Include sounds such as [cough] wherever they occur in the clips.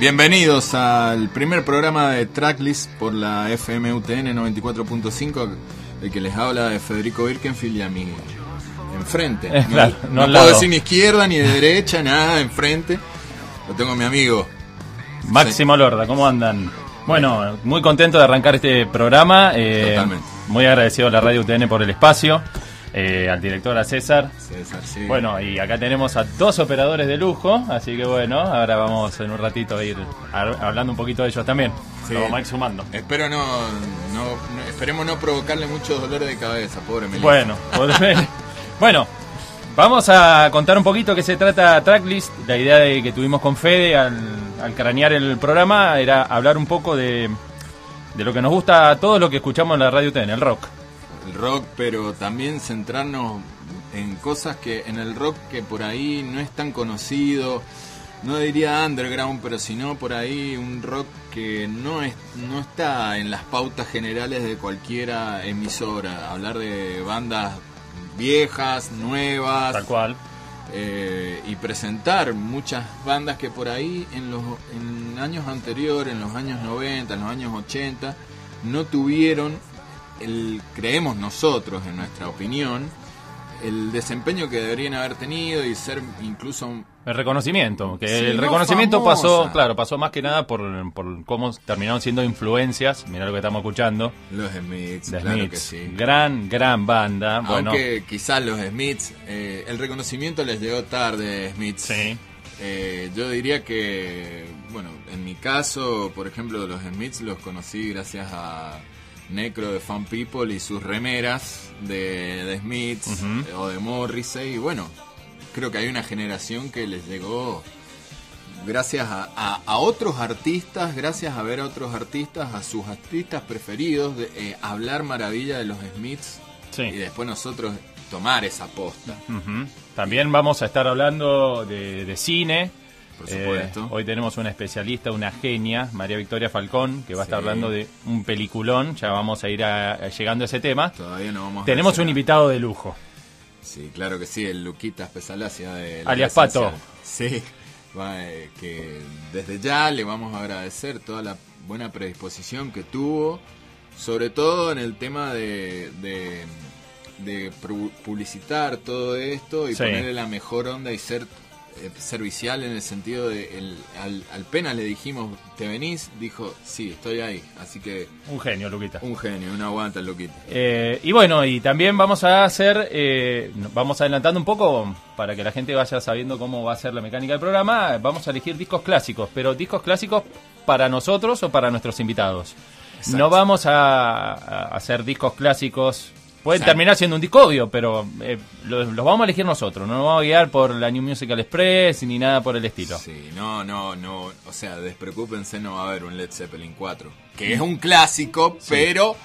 Bien, bienvenidos al primer programa de Tracklist por la FMUTN 94.5, el que les habla de Federico Birkenfield y a mí enfrente. Claro, no puedo decir ni izquierda ni de derecha, nada, enfrente. Lo tengo a mi amigo. Máximo Lorda, ¿cómo andan? Bueno, muy contento de arrancar este programa. eh, Totalmente. Muy agradecido a la Radio UTN por el espacio, eh, al director, a César. César, sí. Bueno, y acá tenemos a dos operadores de lujo, así que bueno, ahora vamos en un ratito a ir hablando un poquito de ellos también. Sí. Lo vamos a ir sumando. Espero no, no, no- esperemos no provocarle muchos dolores de cabeza, pobre Melissa. Bueno, [laughs] bueno, vamos a contar un poquito qué se trata Tracklist. La idea de que tuvimos con Fede al, al cranear el programa era hablar un poco de, de lo que nos gusta a todos lo que escuchamos en la radio TN, el rock. Rock, pero también centrarnos en cosas que en el rock que por ahí no es tan conocido, no diría underground, pero sino por ahí un rock que no es no está en las pautas generales de cualquiera emisora, hablar de bandas viejas, nuevas, Tal cual. eh, y presentar muchas bandas que por ahí en los en años anteriores, en los años 90, en los años 80, no tuvieron el creemos nosotros en nuestra opinión el desempeño que deberían haber tenido y ser incluso El reconocimiento, que Sí, el no reconocimiento famosa. pasó, claro, pasó más que nada por, por cómo terminaron siendo influencias, mira lo que estamos escuchando, los Smiths, The claro Smiths, que sí. gran, gran banda, bueno, Aunque quizás los Smiths, eh, el reconocimiento les llegó tarde, Smiths. sí, Eh, yo diría que, bueno, en mi caso, por ejemplo, los Smiths los conocí gracias a Necro de Fan People y sus remeras de, de Smiths o de Morrissey. Y bueno, creo que hay una generación que les llegó gracias a, a- a otros artistas, gracias a ver a otros artistas, a sus artistas preferidos, de, eh, hablar maravilla de los Smiths sí. y después nosotros tomar esa posta. También vamos a estar hablando de, de cine. Por Eh, hoy tenemos una especialista, una genia, María Victoria Falcón, que va a estar Sí. hablando de un peliculón. Ya vamos a ir a- a llegando a ese tema. Todavía no vamos Tenemos un invitado de lujo. Sí, claro que sí, el Luquitas Pesalacia de la Alias. Pato. Sí, eh, que desde ya le vamos a agradecer toda la buena predisposición que tuvo, sobre todo en el tema de, de, de pu- publicitar todo esto y Sí. ponerle la mejor onda y ser servicial en el sentido de el, al, al pena le dijimos te venís dijo sí estoy ahí así que Un genio, Luquita. un genio un aguanta Luquita Eh, y bueno, y también vamos a hacer, eh, vamos adelantando un poco para que la gente vaya sabiendo cómo va a ser la mecánica del programa. Vamos a elegir discos clásicos, pero discos clásicos para nosotros o para nuestros invitados. Exacto. No vamos a, a hacer discos clásicos. Exacto. terminar siendo un disco obvio, pero eh, los, vamos a elegir nosotros. No nos vamos a guiar por la New Musical Express ni nada por el estilo. Sí, no, no, no, o sea, despreocúpense, no va a haber un Led Zeppelin 4, que es un clásico, pero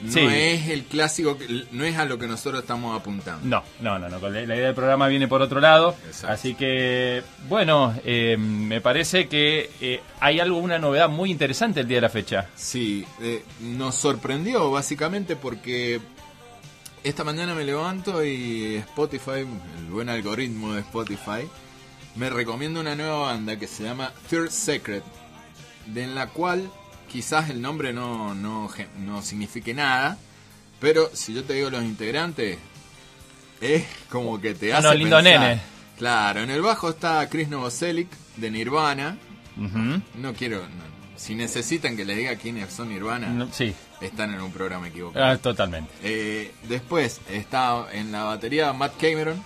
no Sí. es el clásico, no es a lo que nosotros estamos apuntando. No, no, no, no. La la idea del programa viene por otro lado. Exacto. Así que, bueno, eh, me parece que eh, hay algo, una novedad muy interesante el día de la fecha. Sí, eh, nos sorprendió básicamente porque esta mañana me levanto y Spotify, el buen algoritmo de Spotify, me recomienda una nueva banda que se llama Third Secret, de en la cual quizás el nombre no, no, no signifique nada, pero si yo te digo los integrantes, es como que te Ah, hace no, lindo pensar. nene. Claro, en el bajo está Chris Novoselic de Nirvana. No quiero, no, si necesitan que les diga quiénes son Nirvana, No, sí, están en un programa equivocado. ah, totalmente. Eh, después está en la batería Matt Cameron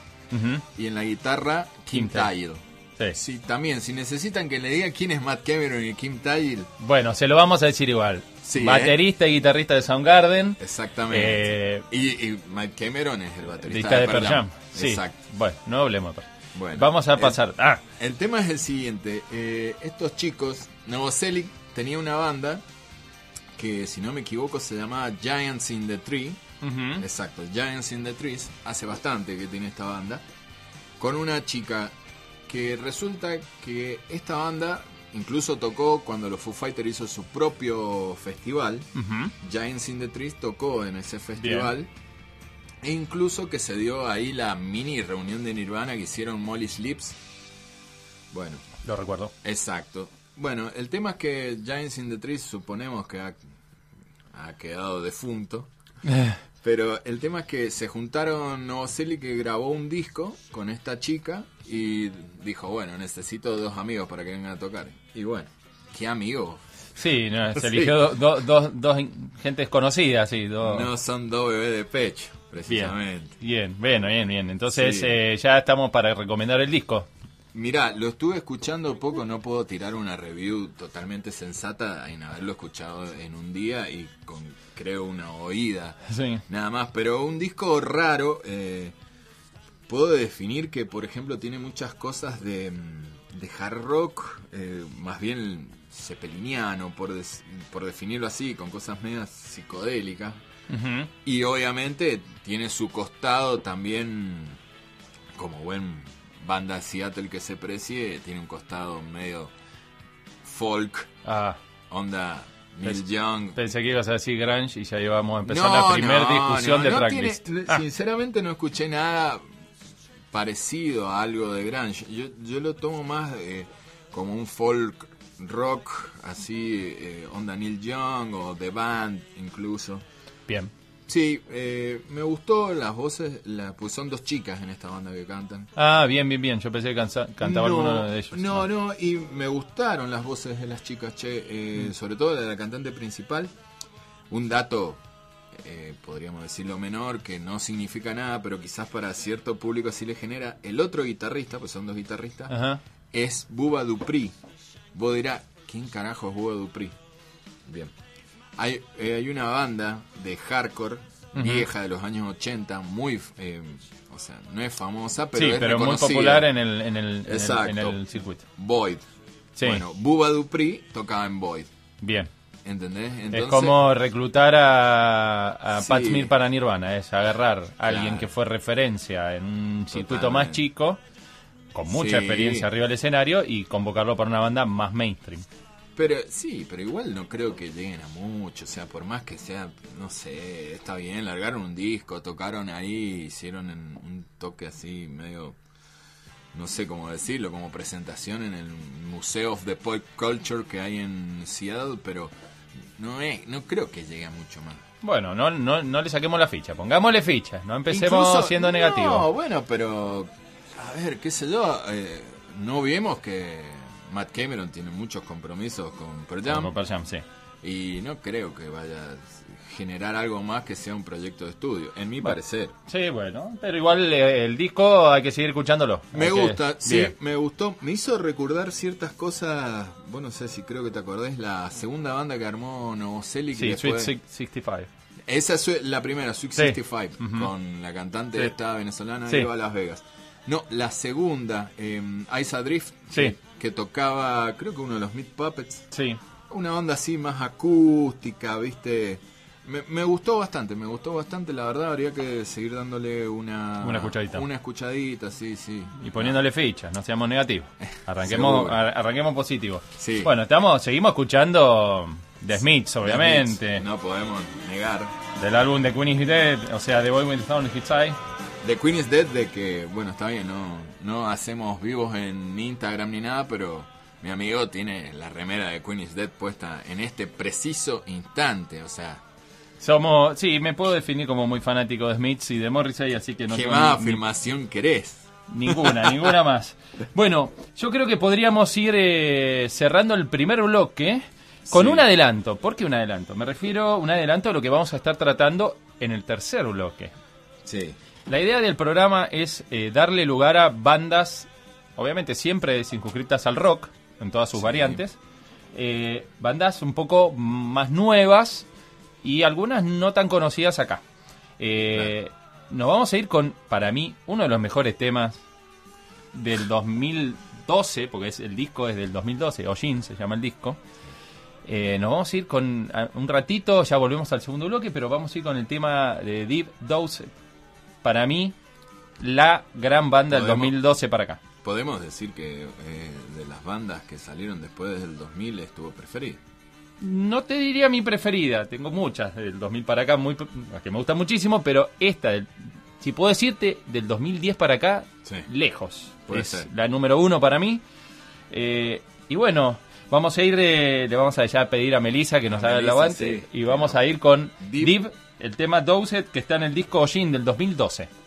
y en la guitarra Kim, Kim. Sí. Sí, también, si necesitan que le diga quién es Matt Cameron y Kim Thayil, Bueno, se lo vamos a decir igual. Sí, ¿eh? Baterista y guitarrista de Soundgarden. exactamente. Eh, y, y Matt Cameron es el baterista Lista de Pearl Jam. Sí. Exacto. Bueno, no hablemos de. Bueno, Vamos a el- pasar. Ah, El tema es el siguiente. eh, estos chicos, Novoselic tenía una banda que, si no me equivoco, se llamaba Giants in the Tree. Exacto, Giants in the Trees. Hace bastante que tiene esta banda. Con una chica que resulta que esta banda incluso tocó cuando los Foo Fighters hizo su propio festival. Giants in the Trees tocó en ese festival. E incluso que se dio ahí la mini reunión de Nirvana que hicieron Molly Slips. Bueno, Lo recuerdo. Exacto. Bueno, el tema es que Giants in the Trees suponemos que ha, ha quedado defunto. Pero el tema es que se juntaron Novoselic que grabó un disco con esta chica y dijo, bueno, necesito dos amigos para que vengan a tocar. Y bueno, ¿qué amigos? Sí, no, se [laughs] Sí. eligió do- do- dos gentes conocidas, sí. No son dos bebés de pecho, bien, precisamente. bien, bueno, bien, bien. Entonces Sí. eh, ya estamos para recomendar el disco. Mirá, lo estuve escuchando poco, no puedo tirar una review totalmente sensata en haberlo escuchado en un día y con, creo, una oída. Sí. Nada más, pero un disco raro, eh, puedo definir que, por ejemplo, tiene muchas cosas de, mm, de hard rock, eh, más bien cepeliniano, por, des- por definirlo así, con cosas medias psicodélicas. Y obviamente tiene su costado también, como buen banda Seattle que se precie, tiene un costado medio folk, Ah, onda Neil Young. pensé que ibas a decir Grunge y ya íbamos a empezar la primera discusión no, de tracklist. tiene- Ah, Sinceramente no escuché nada parecido a algo de grunge. Yo, yo lo tomo más eh, como un folk rock, así, eh, onda Neil Young o The Band incluso. bien. Sí, eh, me gustó las voces, la, pues son dos chicas en esta banda que cantan. Ah, bien, bien, bien. Yo pensé que cansa- cantaba no, alguno de ellos. No, no, y me gustaron las voces de las chicas, che, eh, sobre todo de la cantante principal. Un dato, eh, podríamos decirlo menor, que no significa nada, pero quizás para cierto público sí le genera. El otro guitarrista, pues son dos guitarristas, Ajá. es Buba Dupri. Vos dirás, ¿quién carajo es Buba Dupri? Bien. Hay, eh, hay una banda de hardcore vieja de los años 80, muy, eh, o sea, no es famosa, pero sí, es pero muy popular en el, en el, en el- Exacto. en el circuito. Void. Sí. Bueno, Buba Dupri tocaba en Void. Bien. ¿Entendés? es como reclutar a, a Sí. Pat Smear para Nirvana, es agarrar a alguien que fue referencia en un circuito Totalmente. más chico, con mucha Sí. experiencia arriba del escenario, y convocarlo para una banda más mainstream. Pero sí, pero igual no creo que lleguen a mucho. O sea, por más que sea, no sé, está bien, largaron un disco, tocaron ahí, hicieron en un toque así medio, no sé cómo decirlo, como presentación en el Museo of the Pop Culture que hay en Seattle, pero no es, no creo que llegue a mucho más. Bueno, no, no, no le saquemos la ficha, pongámosle ficha, no empecemos Incluso- siendo negativos. No, bueno, pero a ver, qué sé yo, eh, no vimos que Matt Cameron tiene muchos compromisos con Pearl Jam. Como Pearl Jam, sí. Y no creo que vaya a generar algo más que sea un proyecto de estudio, en mi Bueno. parecer. Sí, bueno, pero igual eh, el disco hay que seguir escuchándolo. Me que- gusta, sí, Bien. me gustó. Me hizo recordar ciertas cosas, bueno, no sé si creo que te acordés, la segunda banda que armó Novoselic. Sí, que Sweet fue- Six- 65. Esa es la primera, Sweet Sí. 65, Ujú. con la cantante Sí. esta venezolana Sí. de Eva Las Vegas. No, la segunda, eh, Isa Drift, Sí. Que, tocaba, creo que uno de los Meat Puppets. Sí, Una onda así más acústica, ¿viste? Me, me gustó bastante, me gustó bastante, la verdad habría que seguir dándole una... Una escuchadita. Una escuchadita, sí, sí. y poniéndole fichas, no seamos negativos. [laughs] Arranquemos, arranquemos positivo. Sí. Bueno, estamos, seguimos escuchando The Smiths, obviamente. No podemos negar. Del álbum de Queen is Dead, o sea, The Boy with the in His Eye. The Queen is Dead de que, bueno, está bien, no, no hacemos vivos en Instagram ni nada, pero mi amigo tiene la remera de Queen is Dead puesta en este preciso instante, o sea, Somos, sí, me puedo definir como muy fanático de Smiths y de Morrissey, así que no ¿qué más ni- ni- afirmación querés? Ninguna, [laughs] ninguna más. Bueno, yo creo que podríamos ir eh, cerrando el primer bloque con Sí. un adelanto. ¿Por qué un adelanto? Me refiero a un adelanto a lo que vamos a estar tratando en el tercer bloque. Sí, La idea del programa es eh, darle lugar a bandas, obviamente siempre circunscritas al rock, en todas sus Sí. variantes, eh, bandas un poco más nuevas y algunas no tan conocidas acá. Eh, Nos vamos a ir con, para mí, uno de los mejores temas del 2012, porque es, el disco es del 2012, Ojin se llama el disco. Eh, nos vamos a ir con a- un ratito, ya volvemos al segundo bloque, pero vamos a ir con el tema de Deep Dose. Para mí, la gran banda del Podemos- 2012 para acá. podemos decir que eh, de las bandas que salieron después del 2000 estuvo preferida. No te diría mi preferida, tengo muchas del 2000 para acá, muy, las que me gustan muchísimo, pero esta, del- si puedo decirte, del 2010 para acá, Sí. lejos. Puede es ser. la número uno para mí. Eh, y bueno, vamos a ir le vamos a ya pedir a Melissa que nos haga el aguante sí. y vamos a ir con Deep. Deep, el tema Dowset que está en el disco Ojin del 2012.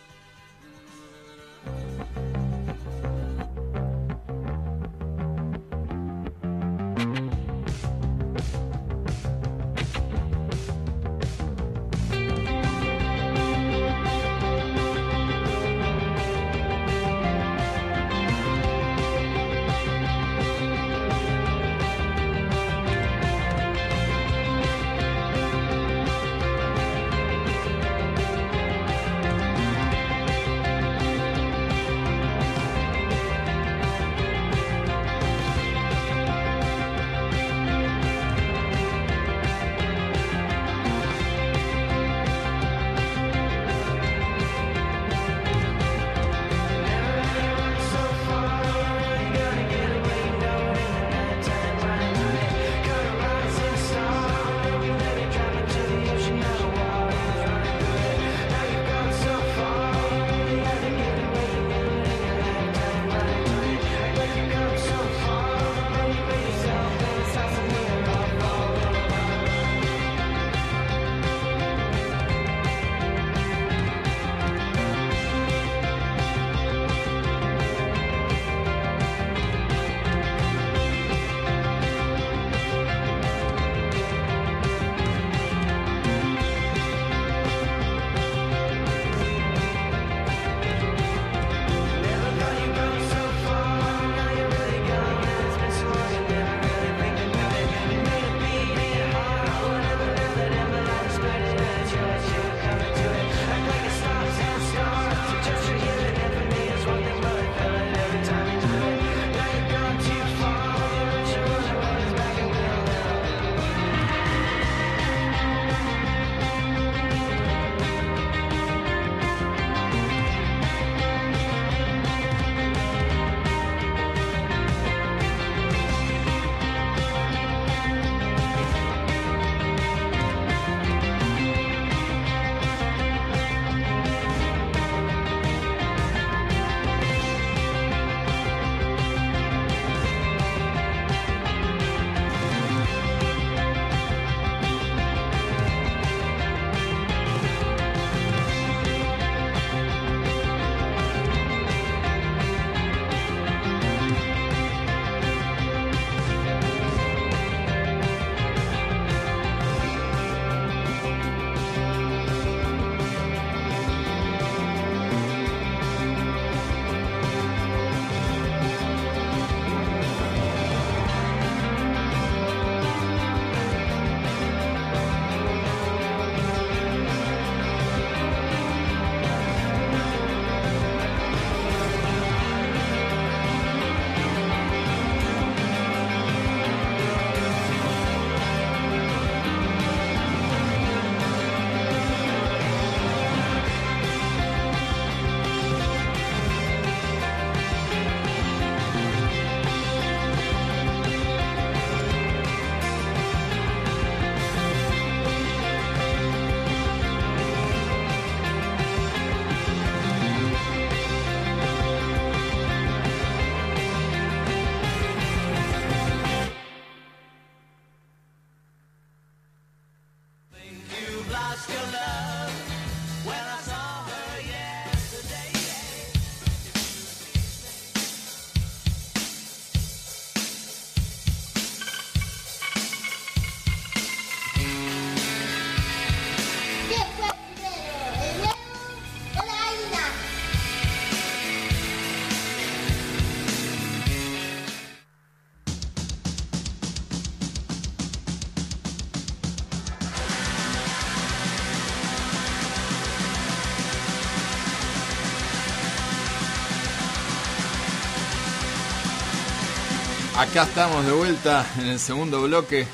Acá estamos de vuelta en el segundo bloque.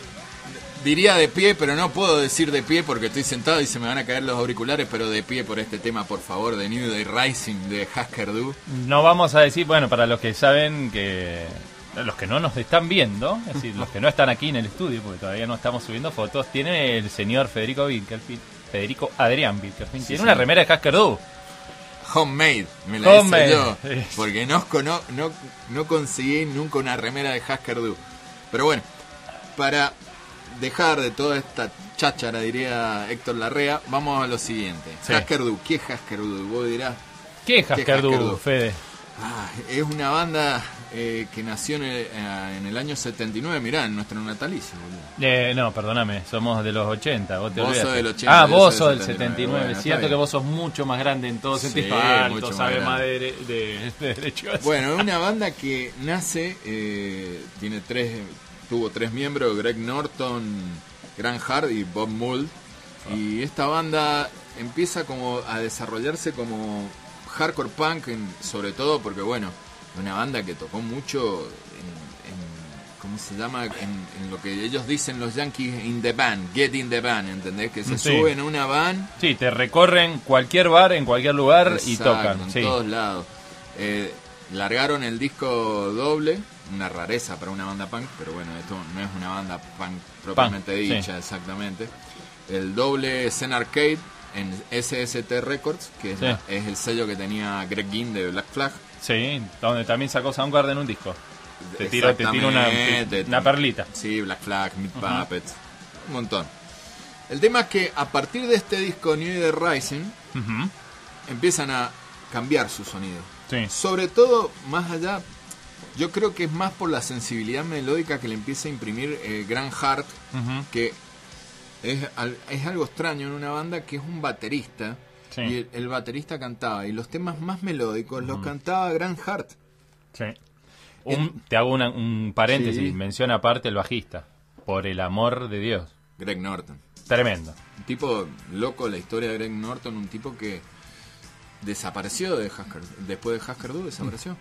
Diría de pie, pero no puedo decir de pie porque estoy sentado y se me van a caer los auriculares, pero de pie por este tema, por favor, de New Day Rising de Husker Du. No vamos a decir, bueno, para los que saben que. Los que no nos están viendo, es decir, los que no están aquí en el estudio, porque todavía no estamos subiendo fotos, tiene el señor Federico Wilkerfield, Federico Adrián Wilkerfield, tiene una remera de Husker Du. Homemade, me la hice Homemade. yo. [laughs] Porque no, cono- no, no conseguí nunca una remera de Husker Du. Pero bueno, para dejar de toda esta cháchara, diría Héctor Larrea, vamos a lo siguiente. Sí. Husker Du, ¿qué es Husker Du? Vos dirás, ¿Qué es ¿Qué es Husker Du, Husker Du? Fede? ah, es una banda eh, que nació en el, eh, en el año 79, mirá, en nuestro natalicio, boludo. Eh, no, perdóname, somos de los 80. Vos, te Vos sos del 80, Ah, vos sos del del 79, 79. bueno, cierto que vos sos mucho más grande en todo Sí, sentido. mucho Alto, sabe más de, de- de derechos. Bueno, es una banda que nace, eh, tiene tres, tuvo tres miembros, Greg Norton, Grant Hart y Bob Mould. Y esta banda empieza como a desarrollarse como hardcore punk, en- sobre todo porque bueno, una banda que tocó mucho en, en- ¿cómo se llama? En, en lo que ellos dicen los yankees, in the van, get in the van, ¿entendés? Que se Sí. suben a una van Sí, te recorren cualquier bar en cualquier lugar y tocan. En Sí. todos lados. Eh, largaron el disco doble, una rareza para una banda punk, pero bueno, esto no es una banda punk propiamente Punk, dicha, sí. exactamente. El doble Zen Arcade en SST Records, que es, la- es el sello que tenía Greg Ginn de Black Flag. Sí, donde también sacó Soundgarden un disco. Te tiro, te tiro una, perlita. Sí, Black Flag, Meat Puppets, un montón. El tema es que a partir de este disco New Year Rising empiezan a cambiar su sonido. Sí. Sobre todo, más allá, yo creo que es más por la sensibilidad melódica que le empieza a imprimir eh, Grant Hart, que es, es algo extraño en una banda que es un baterista. Sí. Y el, el baterista cantaba, y los temas más melódicos los cantaba Grant Hart. Sí. Un- te hago una- un paréntesis, Sí. menciona aparte el bajista. Por el amor de Dios. Greg Norton. Tremendo. Un tipo loco, la historia de Greg Norton, un tipo que desapareció de Husker, después de Husker Du, desapareció.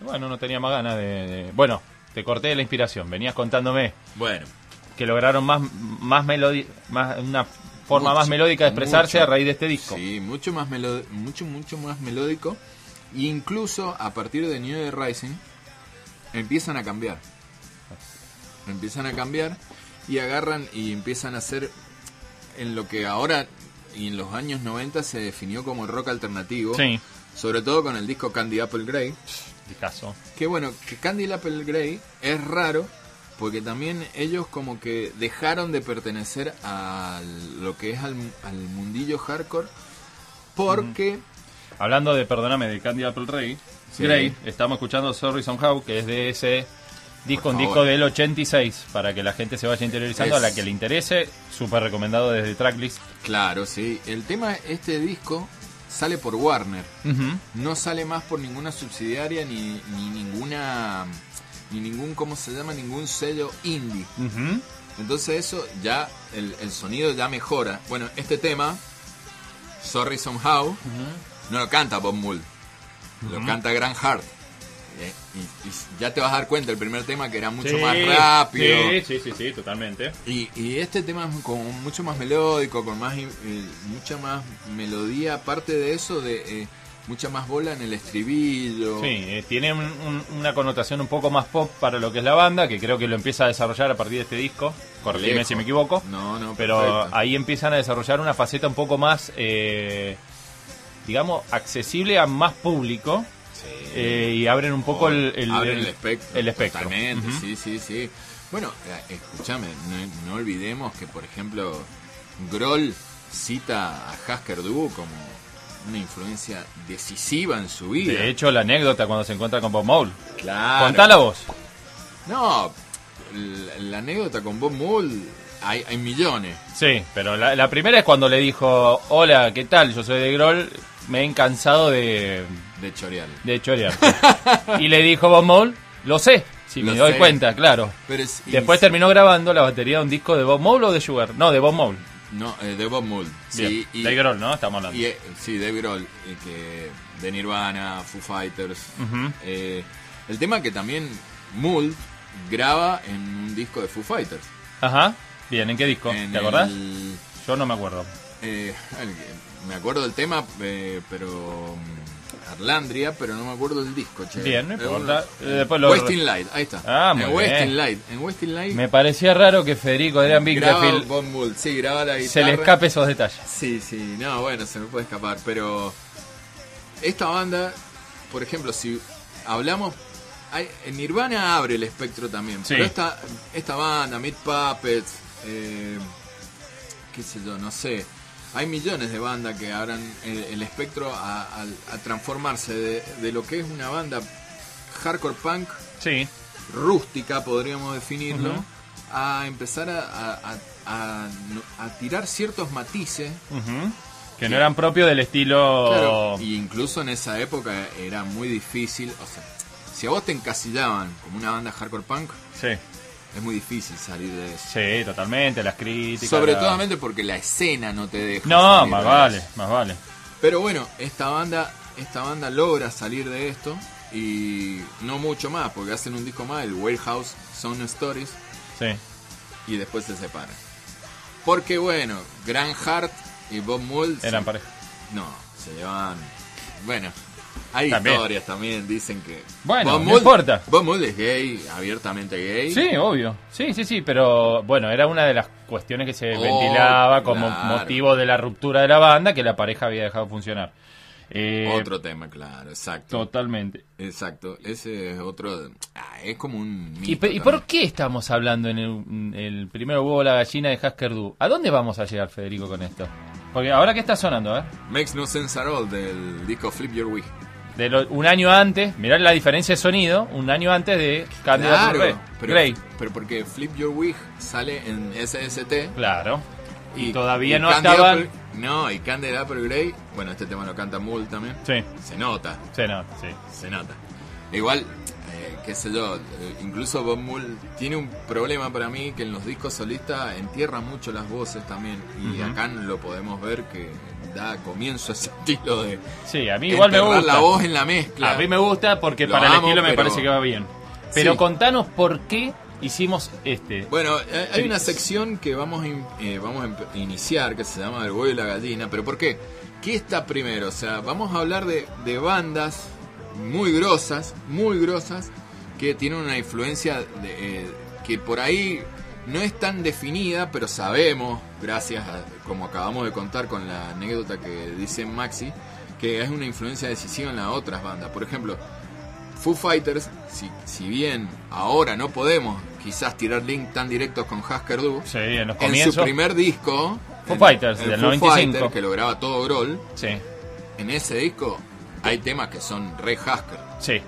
Bueno, no tenía más ganas de, de- Bueno, te corté la inspiración. Venías contándome Bueno, que lograron más, más melodi más una forma Mucho, más melódica de expresarse mucho. a raíz de este disco. Sí, mucho más melo- mucho mucho más melódico e incluso a partir de New Year Rising empiezan a cambiar. Empiezan a cambiar y agarran y empiezan a hacer en lo que ahora y en los años 90 se definió como rock alternativo, Sí, sobre todo con el disco Candy Apple Grey, discazo. que bueno, que Candy Apple Grey es raro porque también ellos como que dejaron de pertenecer a lo que es al, al mundillo hardcore porque Hablando de, perdóname, de Candy Apple Ray, Sí. Grey, estamos escuchando Sorry Somehow, que es de ese disco, un disco del 86, para que la gente se vaya interiorizando, Es- a la que le interese, súper recomendado desde Tracklist. claro, sí, el tema este disco sale por Warner, no sale más por ninguna subsidiaria ni, ni ninguna ni ningún cómo se llama ningún sello indie. Entonces eso ya, el, el sonido ya mejora. Bueno, este tema, Sorry Somehow, no lo canta Bob Mould, lo canta Grant Hart. Eh, Y, y ya te vas a dar cuenta, el primer tema que era mucho Sí, más rápido. Sí, sí, sí, sí, totalmente. Y, y este tema es como mucho más melódico, con más eh, mucha más melodía, aparte de eso, de eh, mucha más bola en el estribillo. Sí, eh, tiene un- un- una connotación un poco más pop para lo que es la banda, que creo que lo empieza a desarrollar a partir de este disco. Corregime Lejos. si me equivoco. No, no, Pero perfecto. ahí empiezan a desarrollar una faceta un poco más, eh, digamos, accesible a más público Sí. eh, y abren un poco el, el, Abren el- el espectro. el espectro. Ujú. sí, sí, sí. Bueno, eh, escúchame, no, no olvidemos que, por ejemplo, Grohl cita a Husker Du como una influencia decisiva en su vida. De hecho, la anécdota cuando se encuentra con Bob Mould. claro. Contala vos. No, la, la anécdota con Bob Mould hay, hay millones. Sí, pero la, la primera es cuando le dijo, hola, ¿qué tal? Yo soy de Grohl, me he cansado de, De chorear. de chorear. y le dijo Bob Mould, lo sé, si me doy sé. cuenta, claro. Pero Después terminó grabando la batería de un disco de Bob Mould o de Sugar. No, de Bob Mould. No, eh, de Bob Mould. Sí, y, Grohl, ¿no? Estamos hablando. y, eh, sí, Dave Grohl, y que de Nirvana, Foo Fighters. Eh, el tema que también Mould graba en un disco de Foo Fighters. Ajá. Bien, ¿en qué disco? En ¿Te acordás? el- Yo no me acuerdo. eh, me acuerdo del tema, eh, pero Arlandria, pero no me acuerdo del disco. Che. Bien, no Eh, importa. Eh, después lo- Wasting Light, ahí está. Ah, muy en bien. Light, en Wasting Light Me parecía raro que Federico Adrián Mould, sí, graba la guitarra. se le escape esos detalles. Sí, sí, no, bueno, se me puede escapar, pero esta banda, por ejemplo, si hablamos. Hay, en Nirvana abre el espectro también. Sí. Pero esta, esta banda, Meat Puppets, eh, qué sé yo, no sé. Hay millones de bandas que abran el, el espectro a, a- a transformarse de, de lo que es una banda hardcore punk Sí, rústica, podríamos definirlo, a empezar a, tirar ciertos matices. que no eran propios del estilo... Claro, y incluso en esa época era muy difícil. O sea, si a vos te encasillaban como una banda hardcore punk, Sí, es muy difícil salir de eso. sí, totalmente, las críticas... Sobre la- todo porque la escena no te deja. No, más de vale, eso. más vale. Pero bueno, esta banda, esta banda logra salir de esto y no mucho más, porque hacen un disco más, el Warehouse Sound Stories, Sí, y después se separan. Porque bueno, Grant Hart y Bob Mould se- eran pareja. no, se llevan. Bueno, hay También. historias también, dicen que. Bueno, no Mould- importa. Bob Mould es gay, abiertamente gay. Sí, obvio. Sí, sí, sí, pero bueno, era una de las cuestiones que se Oh, ventilaba como claro. motivo de la ruptura de la banda que la pareja había dejado funcionar. Eh, Otro tema, claro, exacto. Totalmente. Exacto, ese es otro. ah, es como un. ¿Y, pe- y por qué estamos hablando en el, en el primero huevo la gallina de Hasker Du? ¿A dónde vamos a llegar, Federico, con esto? Porque ahora que está sonando, ¿eh? Makes no sense at all del disco Flip Your Wig. De lo- un año antes, mirá la diferencia de sonido, un año antes de Candidate Claro, pero, Grey. pero porque Flip Your Wig sale en SST Claro. Y, todavía y no. Apple- no, y Candle Apple Grey, bueno, este tema lo canta Mull también. Sí, Se nota, sí, no, sí. se nota. Igual, qué sé yo, eh, incluso Bob Mull tiene un problema para mí que en los discos solistas entierra mucho las voces también. Y acá lo podemos ver que da comienzo a ese estilo de Sí, a mí igual me gusta. la voz en la mezcla. A mí me gusta porque Lo para el estilo me pero- parece que va bien. Pero Sí. contanos por qué hicimos este. Bueno, eh, hay una sección que vamos a, eh, vamos a iniciar que se llama El huevo y la gallina. ¿Pero por qué? ¿Qué está primero? O sea, vamos a hablar de, de bandas muy grosas, muy grosas, que tienen una influencia de, eh, que por ahí no es tan definida, pero sabemos, gracias a, como acabamos de contar con la anécdota que dice Maxi, que es una influencia decisiva en las otras bandas. Por ejemplo, Foo Fighters, si, si bien ahora no podemos quizás tirar link tan directos con Husker Du, Sí, en los en comienzos. su primer disco, Foo en- Fighters, en del Foo 95. Fighter, que lo graba todo Grohl, Sí, en ese disco hay temas que son re Husker. sí.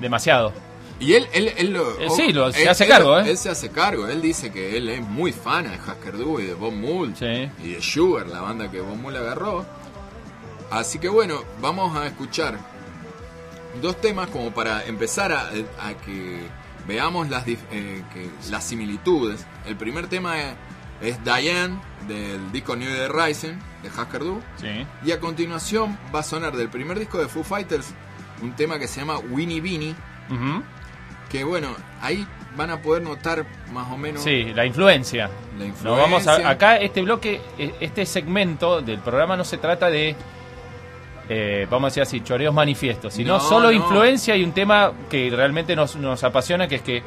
Demasiado. Y él, él, él lo, Eh, sí, lo- se él- hace cargo, ¿eh? Él se hace cargo, él dice que él es muy fan de Husker Du y de Bob Mould Sí. y de Sugar, la banda que Bob Mould agarró. Así que bueno, vamos a escuchar dos temas como para empezar a, a que veamos las, eh, que, las similitudes. El primer tema es, es Diane del disco New Day Rising de Husker Du. Sí. Y a continuación va a sonar del primer disco de Foo Fighters un tema que se llama Winnie Beanie. Ujú. Que bueno, ahí van a poder notar más o menos Sí, la influencia. la influencia. No, vamos a, acá este bloque, eh, este segmento del programa no se trata de, eh, vamos a decir así, choreos manifiestos, sino No, solo no. influencia y un tema que realmente nos, nos apasiona, que es que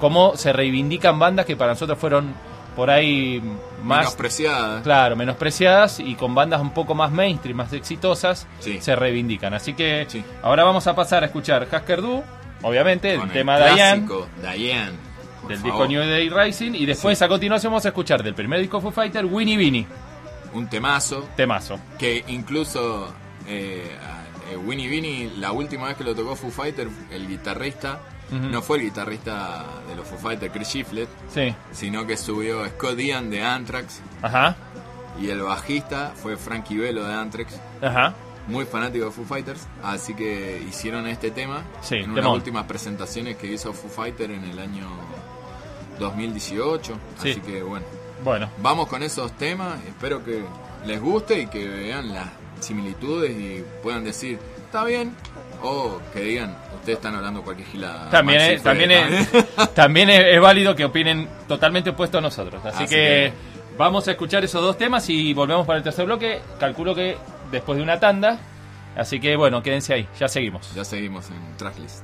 cómo se reivindican bandas que para nosotros fueron por ahí más, menospreciada. claro, menospreciadas y con bandas un poco más mainstream, más exitosas, Sí. se reivindican. Así que Sí. ahora vamos a pasar a escuchar Husker Du, obviamente, el Con tema clásico, Diane. del favor. disco New Day Rising y después a continuación vamos a escuchar del primer disco Foo Fighter Winnie Beanie, Un temazo temazo. que incluso eh, eh, Winnie Beanie, la última vez que lo tocó Foo Fighter, el guitarrista, no fue el guitarrista de los Foo Fighters, Chris Shiflett, Sí. sino que subió Scott Ian de Anthrax Ajá. y el bajista fue Frankie Velo de Anthrax. Ajá. Muy fanático de Foo Fighters, así que hicieron este tema Sí, en temón. últimas presentaciones que hizo Foo Fighter en el año 2018. Sí. Así que bueno, Bueno, vamos con esos temas, espero que les guste y que vean las similitudes y puedan decir, está bien, o que digan, ustedes están hablando cualquier gilada. también, es, también, es, ¿también? [laughs] también es, es válido que opinen totalmente opuesto a nosotros. Así, Así que, que- vamos a escuchar esos dos temas y volvemos para el tercer bloque. Calculo que después de una tanda. Así que bueno, quédense ahí, ya seguimos. ya seguimos en Tracklist.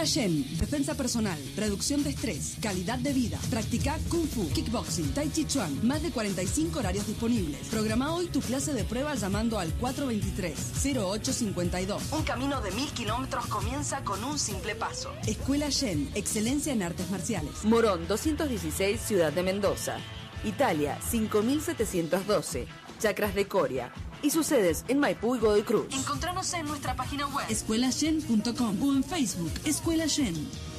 Escuela Shen, defensa personal, reducción de estrés, calidad de vida. Practica Kung Fu, Kickboxing, Tai Chi Chuan. Más de 45 horarios disponibles. Programa hoy tu clase de prueba llamando al 423-0852. Un camino de mil kilómetros comienza con un simple paso. Escuela Shen, excelencia en artes marciales. Morón 216, Ciudad de Mendoza. Italia 5712, Chacras de Coria. Y sus sedes en Maipú y Godoy Cruz. Encontranos en nuestra página web escuelashen.com o en Facebook Escuela Shen.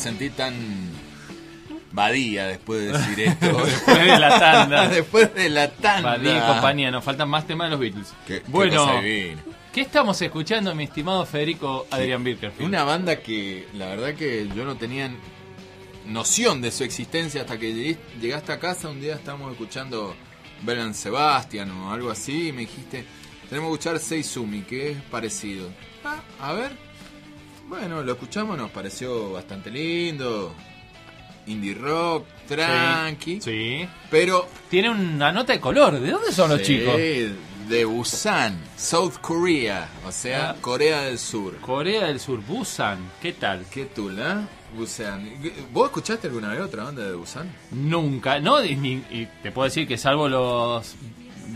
Sentí tan badía después de decir esto. [laughs] Después de la tanda. [laughs] después de la tanda. Badía y compañía, nos faltan más temas de los Beatles. Qué- bueno. ¿qué estamos escuchando, mi estimado Federico Adrián Birkerfield? Una banda que la verdad que yo no tenía noción de su existencia hasta que llegaste a casa. Un día estábamos escuchando Belan Sebastian o algo así y me dijiste, tenemos que escuchar Seizumi, que es parecido. Ah, a ver. Bueno, lo escuchamos, nos pareció bastante lindo. Indie rock, tranqui. Sí. Pero Tiene una nota de color. ¿De dónde son los Sí, chicos? de Busan, South Korea, o sea, Ah. Corea del Sur. Corea del Sur, Busan. ¿Qué tal? ¿Qué tula? Busan. ¿Vos escuchaste alguna vez otra banda de Busan? Nunca, no, y, y te puedo decir que salvo los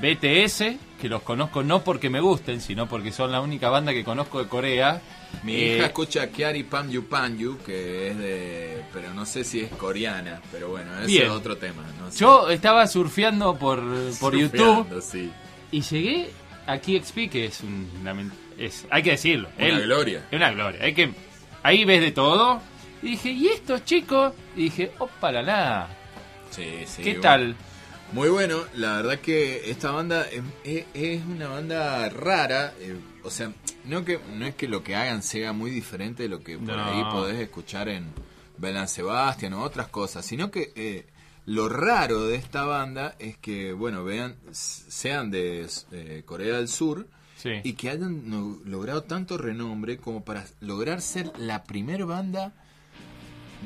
BTS, que los conozco no porque me gusten, sino porque son la única banda que conozco de Corea. Mi eh, hija escucha Kiari Panyu Panyu, que es de. Pero no sé si es coreana, pero bueno, ese Bien. es otro tema. No sé. Yo estaba surfeando por, por YouTube sí. y llegué a KXP, que es un. Es, hay que decirlo. Una gloria. Es una gloria. Hay que, ahí ves de todo. Y dije, ¿y estos chicos? Y dije, opa, la la. Sí, sí, ¿Qué bueno. tal? Muy bueno, la verdad que esta banda es, es- es una banda rara, eh, o sea, no que no es que lo que hagan sea muy diferente de lo que por No. ahí podés escuchar en Belan Sebastian o otras cosas, sino que eh, lo raro de esta banda es que, bueno, vean, sean de eh, Corea del Sur Sí. y que hayan no- logrado tanto renombre como para lograr ser la primera banda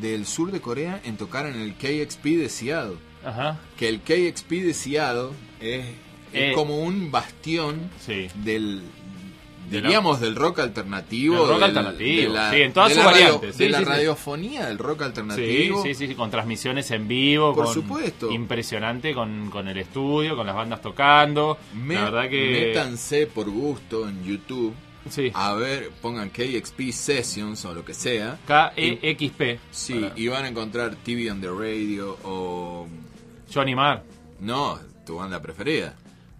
del sur de Corea en tocar en el KXP de Seattle Ajá. que el KXP de Seattle es, es Eh, como un bastión Sí. del diríamos del rock alternativo Del rock del- alternativo, de la, sí, en todas sus variantes, sí, de la sí, radiofonía del rock alternativo sí, sí, sí, con transmisiones en vivo. Por con- supuesto. Impresionante con, con el estudio, con las bandas tocando. Me- la verdad que. métanse por gusto en YouTube Sí. a ver pongan KXP Sessions o lo que sea KEXP. sí Para- y van a encontrar TV on the Radio o Johnny Marr. no tu banda preferida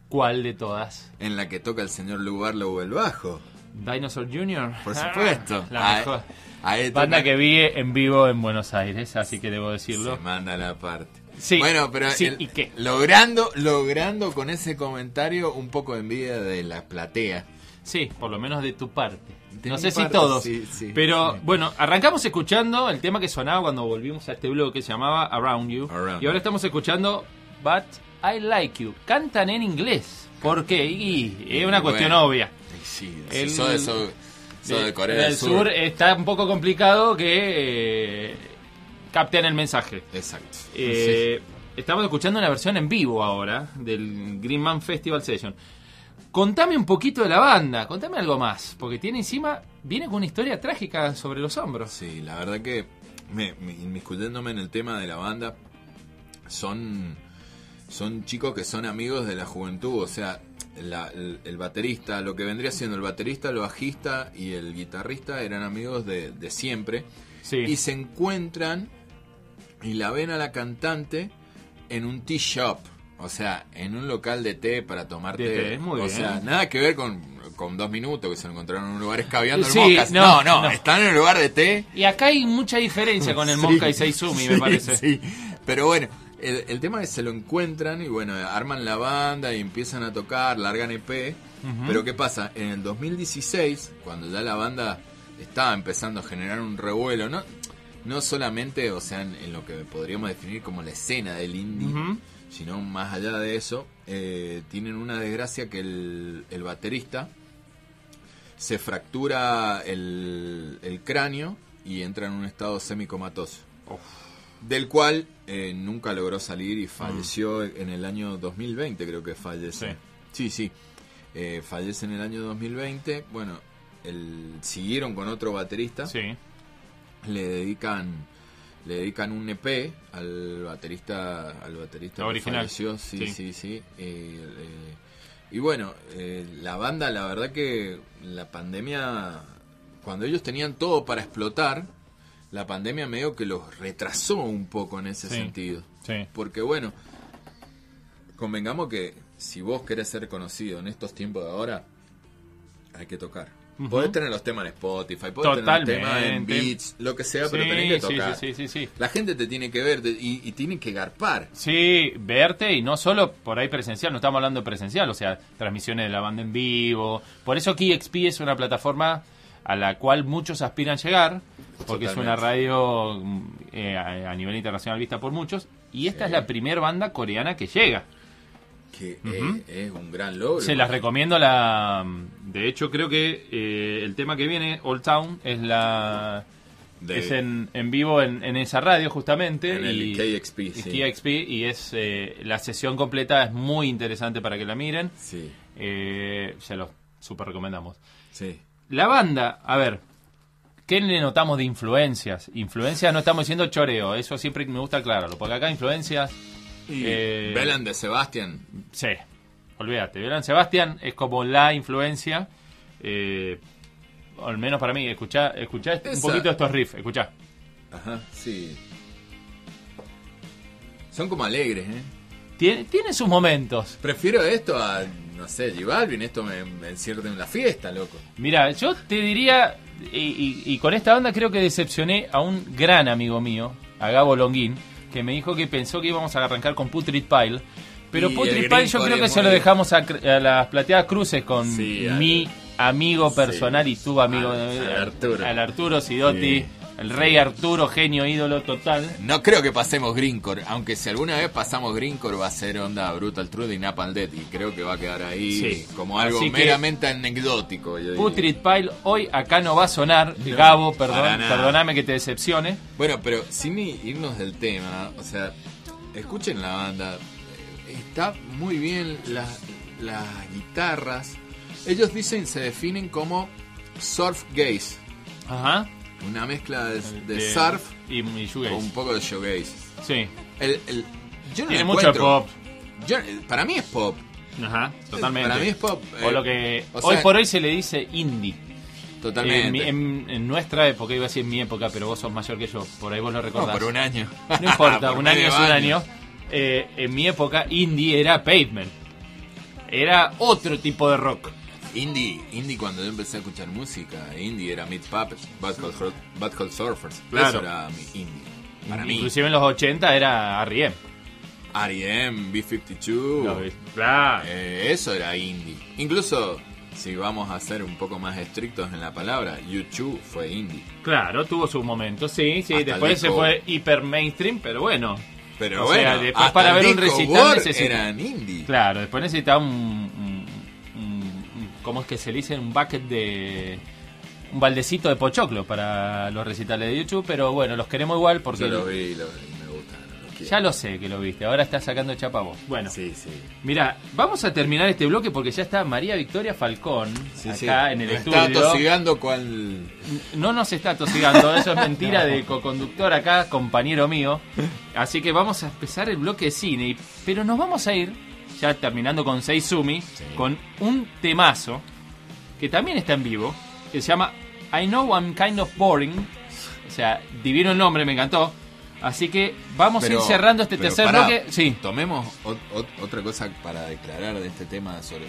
¿Cuál de todas? en la que toca el señor Lou Barlow el bajo Dinosaur Jr. Por supuesto. [laughs] Ah, la Ah, mejor. ahí Banda toca- que vi en vivo en Buenos Aires, así que debo decirlo. Se manda la parte. Sí. Bueno, pero Sí, el- ¿y qué? logrando, logrando con ese comentario un poco de envidia de la platea. Sí, por lo menos de tu parte. No sé si parte, todos. sí, sí, pero sí. bueno, arrancamos escuchando el tema que sonaba cuando volvimos a este blog que se llamaba Around You. Around y ahora estamos escuchando But I Like You. Cantan en inglés. ¿Por qué? Y es una cuestión Bueno. obvia. Sí, El- de, Corea del Sur. Sur está un poco complicado que eh, capten el mensaje. Exacto. Eh, Estamos escuchando una versión en vivo ahora del Green Man Festival Session. Contame un poquito de la banda, contame algo más, porque tiene encima, viene con una historia trágica sobre los hombros. Sí, la verdad que me, me- inmiscuyéndome en el tema de la banda, son, son chicos que son amigos de la juventud, o sea, la- el, el baterista, lo que vendría siendo el baterista, el bajista y el guitarrista eran amigos de, de siempre Sí. y se encuentran y la ven a la cantante en un tea shop, o sea, en un local de té para tomar De té. té, muy o bien. sea, nada que ver con, con dos minutos que se lo encontraron en un lugar escabeando Sí, moscas. no, No, no, no. están en un lugar de té. Y acá hay mucha diferencia con el Sí, Mosca y Seizumi, me sí, parece. Sí, pero bueno, el, el tema es que se lo encuentran y bueno, arman la banda y empiezan a tocar, largan EP. Pero ¿qué pasa? En el 2016, cuando ya la banda estaba empezando a generar un revuelo, no, no solamente, o sea, en, en lo que podríamos definir como la escena del indie. Sino más allá de eso, eh, tienen una desgracia que el, el baterista se fractura el, el cráneo y entra en un estado semicomatoso. Del cual eh, nunca logró salir y falleció en el año 2020, creo que fallece. Sí, sí. Eh, fallece en el año 2020. Bueno, el, siguieron con otro baterista Sí. le dedican le dedican un EP al baterista al baterista que Original. falleció. sí Sí. sí sí, Eh, eh, y bueno eh, la banda la verdad que la pandemia cuando ellos tenían todo para explotar la pandemia medio que los retrasó un poco en ese Sí. sentido Sí. porque bueno convengamos que si vos querés ser conocido en estos tiempos de ahora hay que tocar Podés tener los temas en Spotify, podés tener los temas en. Beats, lo que sea, pero tenés que tocar. sí, sí, sí, sí. La gente te tiene que ver y, y tiene que garpar. Sí, verte y no solo por ahí presencial, no estamos hablando de presencial, o sea, transmisiones de la banda en vivo. Por eso KXP es una plataforma a la cual muchos aspiran llegar, porque es una radio mm, eh, a, a nivel internacional vista por muchos, y esta Sí. es la primera banda coreana que llega. Que Ujú. es, es un gran logro. Se las recomiendo la... De hecho, creo que eh, el tema que viene, Old Town, es la... De- es en, en vivo en, en esa radio justamente. En el y, KXP, y sí. KXP, y es eh, la sesión completa es muy interesante para que la miren. Sí, Eh, se los super recomendamos. sí. La banda, a ver, ¿qué le notamos de influencias? Influencias no estamos diciendo choreo, eso siempre me gusta aclararlo, porque acá influencias, Y Eh, Belan de Sebastián. sí, olvídate, Belán Sebastián es como la influencia, eh, al menos para mí, escuchá, escuchá un poquito estos riffs, escuchá. Ajá, sí. Son como alegres, ¿eh? Tiene, tiene sus momentos. Prefiero esto a, no sé, J Balvin. Esto me, me encierra en la fiesta, loco. Mira, yo te diría, y, y- y con esta banda creo que decepcioné a un gran amigo mío, a Gabo Longuín, que me dijo que pensó que íbamos a arrancar con Putrid Pile. Pero Putrid Pile yo creo que se lo dejamos a, a las plateadas cruces con Sí, mi amigo personal y tu amigo, Al- eh, al Arturo. al Arturo Sidotti, Sí. El rey Arturo, genio, ídolo total. No creo que pasemos Greencore, aunque si alguna vez pasamos Greencore va a ser onda Brutal Truth y Napalm Death, y creo que va a quedar ahí Sí. como algo Así meramente anecdótico. yo. Putrid Pile hoy acá no va a sonar. Gabo, para perdón, perdóname que te decepcione. Bueno, pero sin irnos del tema, o sea, escuchen la banda, está muy bien las, las guitarras. Ellos dicen, se definen como surf gaze, Ajá. Una mezcla de, de De- surf y, y shoegaze. con un poco de shoegaze. Sí. El, el- yo no Tiene mucho pop. yo- para mí es pop. Ajá, totalmente. Para mí es pop. O eh, lo que o hoy por hoy se le dice indie. Totalmente. En, mi- en- en nuestra época, iba a decir en mi época, pero vos sos mayor que yo, por ahí vos lo No, recordás. por un año. No importa, [laughs] Por un año es un año. Eh, en mi época, indie era pavement. Era otro tipo de rock. Indie, indie cuando yo empecé a escuchar música, indie era Meat Puppets, Bad Hole Surfers. Claro. Eso era mi indie. Para mí, Inclusive en los 80 era R.E.M. R.E.M., B-52, Lo ves. Claro. eh, eso era indie. Incluso, si vamos a ser un poco más estrictos en la palabra, YouTube fue indie. Claro, tuvo su momento, sí, sí. Hasta Después se fue hiper mainstream, pero bueno. Pero O bueno, sea, después para ver un recital eran indie. Claro, después necesitaba un- ¿Cómo es que se le dice? Un bucket de. Un baldecito de pochoclo para los recitales de YouTube, pero bueno, los queremos igual porque. Yo lo vi, lo vi, me gustan. los quiero. Ya lo sé que lo viste, ahora estás sacando chapa vos. Bueno, Sí, sí. mira, vamos a terminar este bloque porque ya está María Victoria Falcón Sí, acá sí. en el estudio. Está tosigando cual... No nos está tosigando, eso es mentira [laughs] de co-conductor acá, compañero mío. Así que vamos a empezar el bloque de cine, pero nos vamos a ir, ya terminando con Seizumi, con un temazo que también está en vivo, que se llama I Know I'm Kind of Boring. O sea, divino el nombre, me encantó. Así que vamos a ir cerrando este tercer pará, bloque. Sí, Tomemos ot- ot- otra cosa para declarar de este tema sobre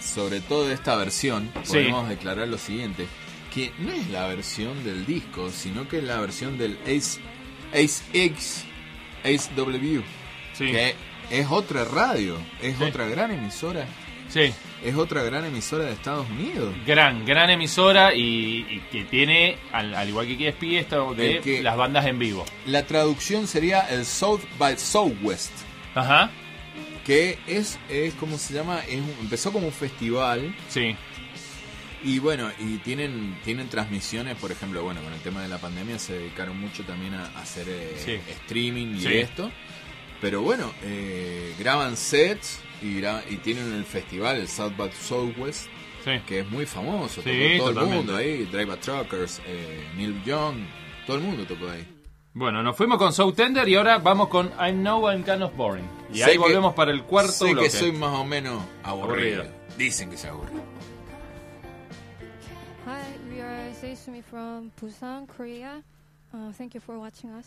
sobre todo de esta versión. Sí. Podemos declarar lo siguiente, que no es la versión del disco, sino que es la versión del Ace Ace X Ace W, sí, que es otra radio, es Sí. otra gran emisora, sí. es otra gran emisora de Estados Unidos. Gran, gran emisora y, y que tiene, al, al igual que KSP, esto de que- las bandas en vivo. La traducción sería el South by Southwest. Ajá, que es, es como se llama, es un- empezó como un festival sí. y bueno, y tienen tienen transmisiones, por ejemplo, bueno, con el tema de la pandemia se dedicaron mucho también a, a hacer eh, Sí. streaming y Sí. esto, pero bueno, eh, graban sets y, gra- y tienen el festival, el South by Southwest, Sí. que es muy famoso, Sí, tocó todo totalmente. el mundo ahí, Drive a Truckers, eh, Neil Young, todo el mundo tocó ahí. Bueno, nos fuimos con So Tender y ahora vamos con I Know I'm Kind of Boring. Y Sé ahí que- volvemos para el cuarto Sé bloque. que soy más o menos aburrido. Aburrido. Dicen que se aburre. Hi, we are Seisumi from Busan, Korea. Uh, thank you for watching us.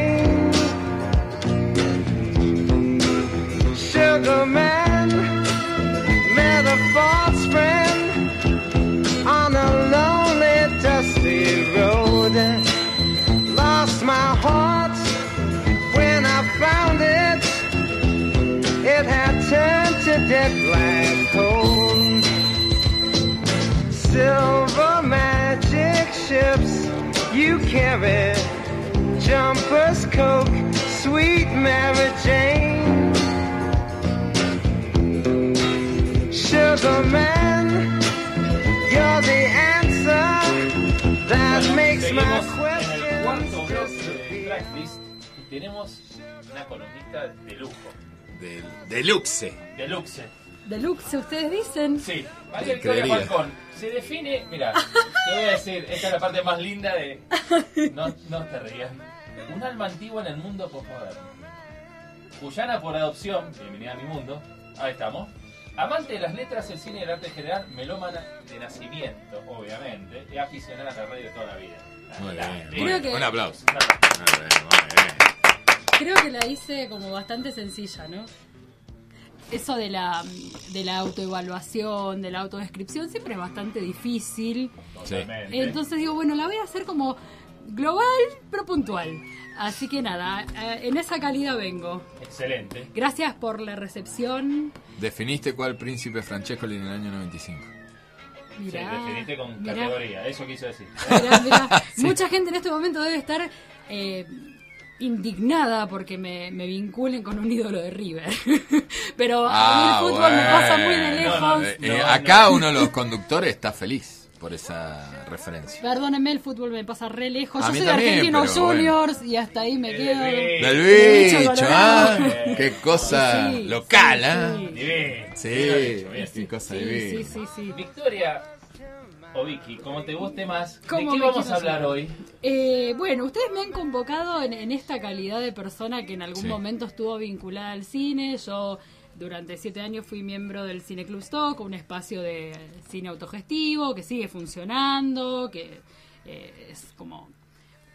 Dead black coal. Silver magic ships you carry, jumpers, coke, sweet Mary Jane. Sugar man, you're the answer that makes my Seguimos en el cuarto questions bloque de disappear. Tracklist y tenemos una columnista de lujo, Del deluxe. de luxe. Deluxe, ustedes dicen. Sí, María Victoria creería. Falcón se define, mira, te voy a decir, esta es la parte más linda de... No, no te rías. Un alma antigua en el mundo posmoderno. Cuyana por adopción, bienvenida a mi mundo, ahí estamos. Amante de las letras, el cine y el arte en general, melómana de nacimiento, obviamente, y aficionada a la radio de toda la vida. Muy bien. muy bien. que- Un aplauso. la- Muy bien, muy bien. Creo que la hice como bastante sencilla, ¿no? Eso de la, de la autoevaluación, de la autodescripción, siempre es bastante difícil. Sí. Totalmente. Entonces digo, bueno, la voy a hacer como global, pero puntual. Así que nada, eh, en esa calidad vengo. Excelente. Gracias por la recepción. Definiste cuál príncipe Francescoli en el año 95. Sí, Mirá, definiste con mirá, categoría, eso quiso decir. mirá, mirá. [laughs] Mucha gente en este momento debe estar eh, indignada porque me, me vinculen con un ídolo de River. [laughs] Pero Ah, a mí el fútbol me pasa muy de lejos. No, no, Eh, No, eh, no. acá uno de los conductores está feliz por esa referencia. Perdónenme, el fútbol me pasa re lejos. A Yo mí soy de también, Argentinos pero bueno. Juniors y hasta ahí me El quedo. Del bicho. ¿ah? Qué cosa Sí, local, sí, ¿ah? sí. Sí, cosa Sí, sí, sí, sí. Victoria o Vicky, como te guste más, ¿de qué vamos a hablar hoy? Eh, bueno, ustedes me han convocado en, en esta calidad de persona que en algún Sí. momento estuvo vinculada al cine. Yo durante siete años fui miembro del Cine Club Stock, un espacio de cine autogestivo que sigue funcionando, que eh, es como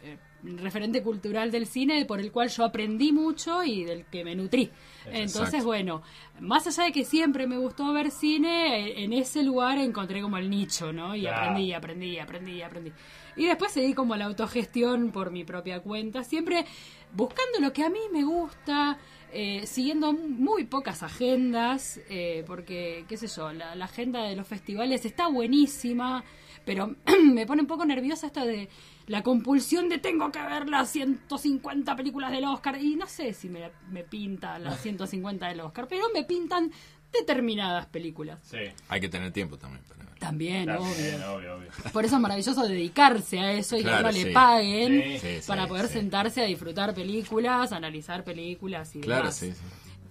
eh, referente cultural del cine por el cual yo aprendí mucho y del que me nutrí. Entonces, Exacto. bueno, más allá de que siempre me gustó ver cine, eh, en ese lugar encontré como el nicho, ¿no? Y Claro. aprendí, aprendí, aprendí, aprendí. Y después seguí como la autogestión por mi propia cuenta, siempre buscando lo que a mí me gusta, eh, siguiendo muy pocas agendas, eh, porque, qué sé yo, la, la agenda de los festivales está buenísima, pero [clears throat] me pone un poco nerviosa esto de la compulsión de tengo que ver las 150 películas del Oscar, y no sé si me, me pinta las [laughs] 150 del Oscar, pero me pintan determinadas películas. Sí. Hay que tener tiempo también. para ver. También, También, obvio. obvio, obvio. Por eso es maravilloso dedicarse a eso y Claro, que no sí. le paguen Sí, sí, sí, para poder sí. sentarse a disfrutar películas, analizar películas y Claro, demás. sí, sí.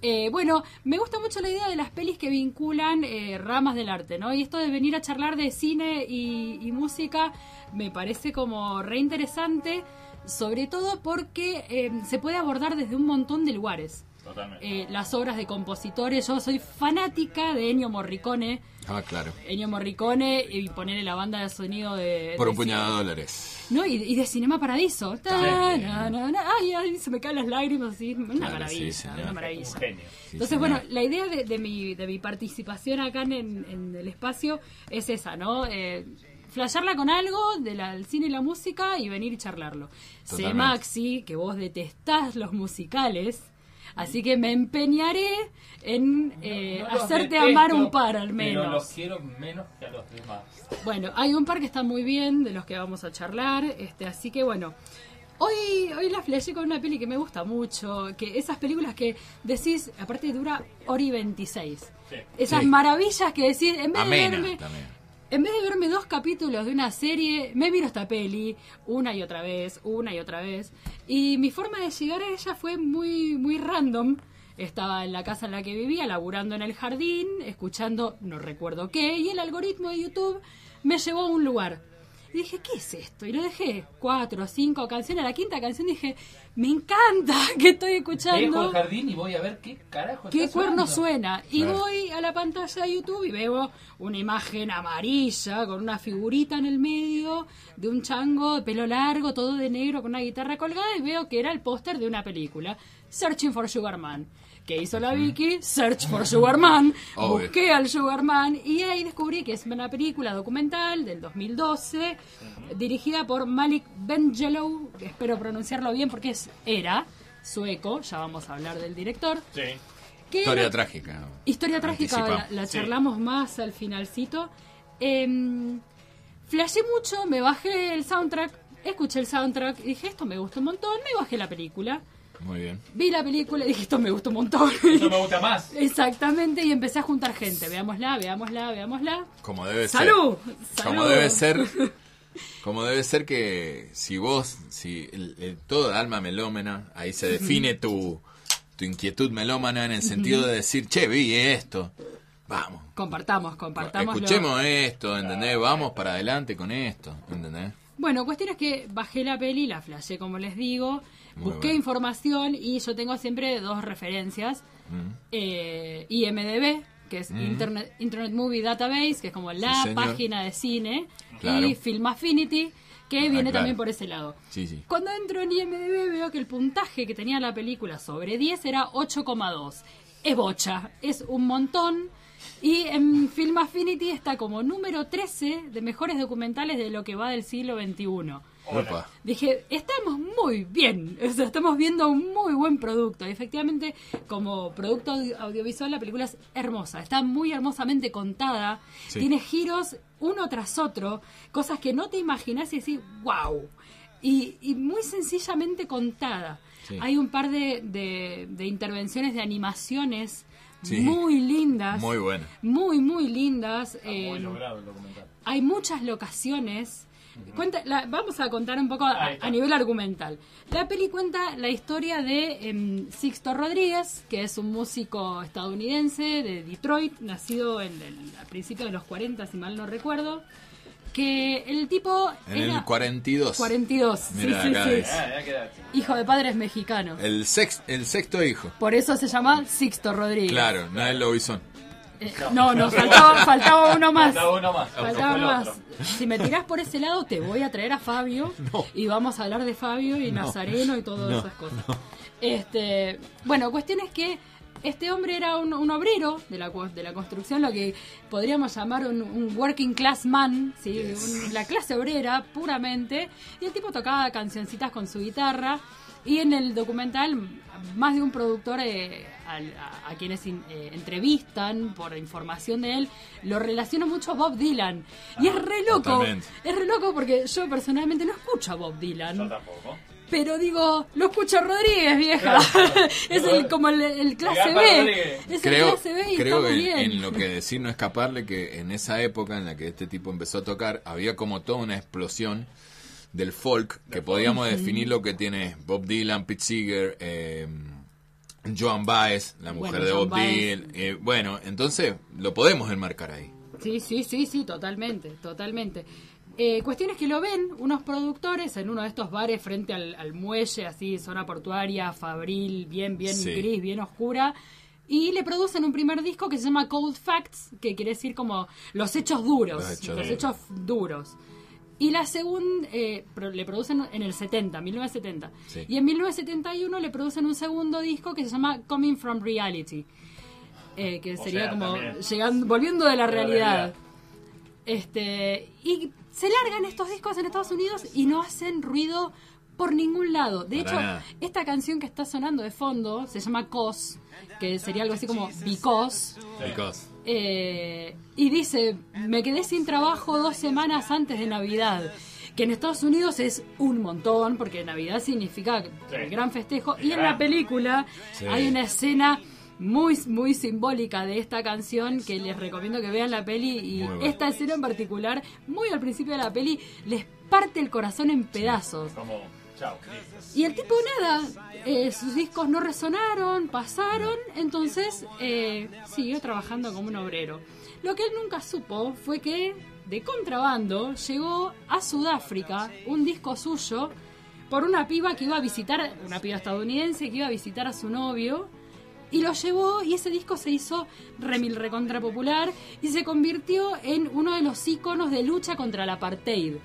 Eh, bueno, me gusta mucho la idea de las pelis que vinculan eh, ramas del arte, ¿no? Y esto de venir a charlar de cine y, y música me parece como re interesante, sobre todo porque eh, se puede abordar desde un montón de lugares. Totalmente. Eh, las obras de compositores, yo soy fanática de Ennio Morricone. Ah, claro. Ennio Morricone y ponerle la banda de sonido de... Por de un puñado de dólares. ¿No? Y, y de Cinema Paradiso. Ta, Sí. na, na, na. ay, ay, se me caen las lágrimas así. Una Claro, maravilla, sí, una maravilla. Un genio. Entonces, bueno, la idea de, de mi, de mi participación acá en, en el espacio es esa, ¿no? Eh, flashearla con algo del del cine y la música y venir y charlarlo. Sé. Maxi, que vos detestás los musicales, así que me empeñaré en eh, No hacerte detesto, amar un par al Pero los menos. quiero menos que a los demás. Bueno, hay un par que están muy bien, de los que vamos a charlar, este, así que bueno. Hoy, hoy la flashé con una peli que me gusta mucho, que esas películas que decís, aparte dura hora y 26. Sí. Esas Sí. maravillas que decís, en vez de verme... también. En vez de verme dos capítulos de una serie, me miro esta peli una y otra vez, una y otra vez. Y mi forma de llegar a ella fue muy, muy random. Estaba en la casa en la que vivía, laburando en el jardín, escuchando no recuerdo qué, y el algoritmo de YouTube me llevó a un lugar. Y dije, ¿qué es esto? Y lo dejé cuatro o cinco canciones. A la quinta canción dije, me encanta [laughs] que estoy Dejo escuchando. el jardín y voy a ver qué carajo ¿Qué está cuerno suena? Y voy a la pantalla de YouTube y veo una imagen amarilla con una figurita en el medio de un chango de pelo largo, todo de negro, con una guitarra colgada y veo que era el póster de una película, Searching for Sugar Man. ¿Qué hizo la Vicky? Search for Sugar Man. [laughs] Obvio. Busqué al Sugar Man y ahí descubrí que es una película documental del 2012 dirigida por Malik Benjelow, espero pronunciarlo bien porque es era sueco, ya vamos a hablar del director. Sí. que Historia era- trágica. Historia trágica, la, la Sí. charlamos más al finalcito. Eh, flashé mucho, me bajé el soundtrack, escuché el soundtrack y dije, esto me gusta un montón, me bajé la película. Muy bien. Vi la película y dije, esto me gusta un montón. Eso me gusta más. [laughs] Exactamente, y empecé a juntar gente. Veámosla, veámosla, veámosla. Como debe ¡Salud! ser. Como ¡Salud! debe ser. [laughs] Como debe ser que si vos, si el, el- todo alma melómena, ahí se define tu, tu inquietud melómana en el sentido de decir, che, vi esto. Vamos. Compartamos, compartamos. Escuchemos esto, ¿entendés? Vamos para adelante con esto, ¿entendés? Bueno, cuestión es que bajé la peli, la flashé como les digo, Muy busqué bueno. información y yo tengo siempre dos referencias. Mm. Eh, IMDB, que es Internet, Internet Movie Database, que es como la página de cine, Claro. y Film Affinity, que viene claro. también por ese lado. Sí, sí. Cuando entro en IMDB veo que el puntaje que tenía la película sobre 10 era 8,2. Es bocha, es un montón. Y en Film Affinity está como número 13 de mejores documentales de lo que va del siglo XXI. Opa. Dije, estamos muy bien, [laughs] o sea, estamos viendo un muy buen producto. Y efectivamente, como producto audio- audiovisual, la película es hermosa, está muy hermosamente contada, Sí. tiene giros uno tras otro, cosas que no te imaginas y decís, wow. Y, y muy sencillamente contada. Sí. Hay un par de, de- de intervenciones de animaciones Sí. muy lindas. Muy buena. Muy, muy lindas. Muy eh, logrado el documental. hay muchas locaciones. Cuenta, la- vamos a contar un poco a, a nivel argumental. La peli cuenta la historia de em, Sixto Rodríguez, que es un músico estadounidense de Detroit, nacido en el- a principios de los 40, si mal no recuerdo. Que el tipo En era el 42. 42, sí, Mira, sí, sí. Ah. Hijo de padres mexicanos. El, sex, el sexto hijo. Por eso se llama Sixto Rodríguez. Claro, no es Lobizón. Eh, no, no, [laughs] faltaba, faltaba uno más. Faltaba uno más. Faltaba. Si me tirás por ese lado, te voy a traer a Fabio [laughs] y vamos a hablar de Fabio y Nazareno y todas esas cosas. Este, bueno, cuestión es que este hombre era un, un obrero de la, cu- de la construcción, lo que podríamos llamar un, un working class man, ¿sí? Un- la clase obrera puramente, y el tipo tocaba cancioncitas con su guitarra. Y en el documental, más de un productor eh, al- a, a quienes in- eh, entrevistan por información de él, lo relaciona mucho a Bob Dylan. Y es re loco. totalmente. Es re loco porque yo personalmente no escucho a Bob Yo Dylan. tampoco. Pero digo, lo escucho a Rodríguez, vieja. [laughs] es el, como el, el clase B. Es el Creo, clase B y creo está muy bien. en lo que decir no escaparle que en esa época en la que este tipo empezó a tocar había como toda una explosión del folk que podíamos definir lo que tiene Bob Dylan, Pete Seeger, eh, Joan Baez, la mujer Bueno, de Bob. Dylan. eh, bueno, entonces lo podemos enmarcar ahí. Sí, sí, sí, sí, totalmente, totalmente. Eh, cuestiones que lo ven unos productores en uno de estos bares frente al, al muelle, así, zona portuaria, fabril, bien, bien Sí. gris, bien oscura. Y le producen un primer disco que se llama Cold Facts, que quiere decir como los hechos duros, Los hechos los duros. hechos duros. Y la segunda le producen en el 70, 1970. Sí. Y en 1971 le producen un segundo disco que se llama Coming from Reality. eh, que O sería sea, como llegando, volviendo de la De la realidad. realidad. Este, y se largan estos discos en Estados Unidos y no hacen ruido por ningún lado. De Para hecho, nada. esta canción que está sonando de fondo se llama Cos, que sería algo así como Because. Because. Eh, y dice, me quedé sin trabajo dos semanas antes de Navidad. Que en Estados Unidos es un montón, porque Navidad significa el gran festejo. Y en la película Sí. hay una escena muy, muy simbólica de esta canción que les recomiendo que vean la peli y bueno. esta escena en particular, muy al principio de la peli, les parte el corazón en pedazos. Como, Y el tipo nada, eh, sus discos no resonaron, pasaron, entonces eh, siguió trabajando como un obrero. Lo que él nunca supo fue que de contrabando llegó a Sudáfrica un disco suyo por una piba que iba a visitar, una piba estadounidense que iba a visitar a su novio. Y lo llevó y ese disco se hizo remil recontra popular y se convirtió en uno de los íconos de lucha contra el apartheid.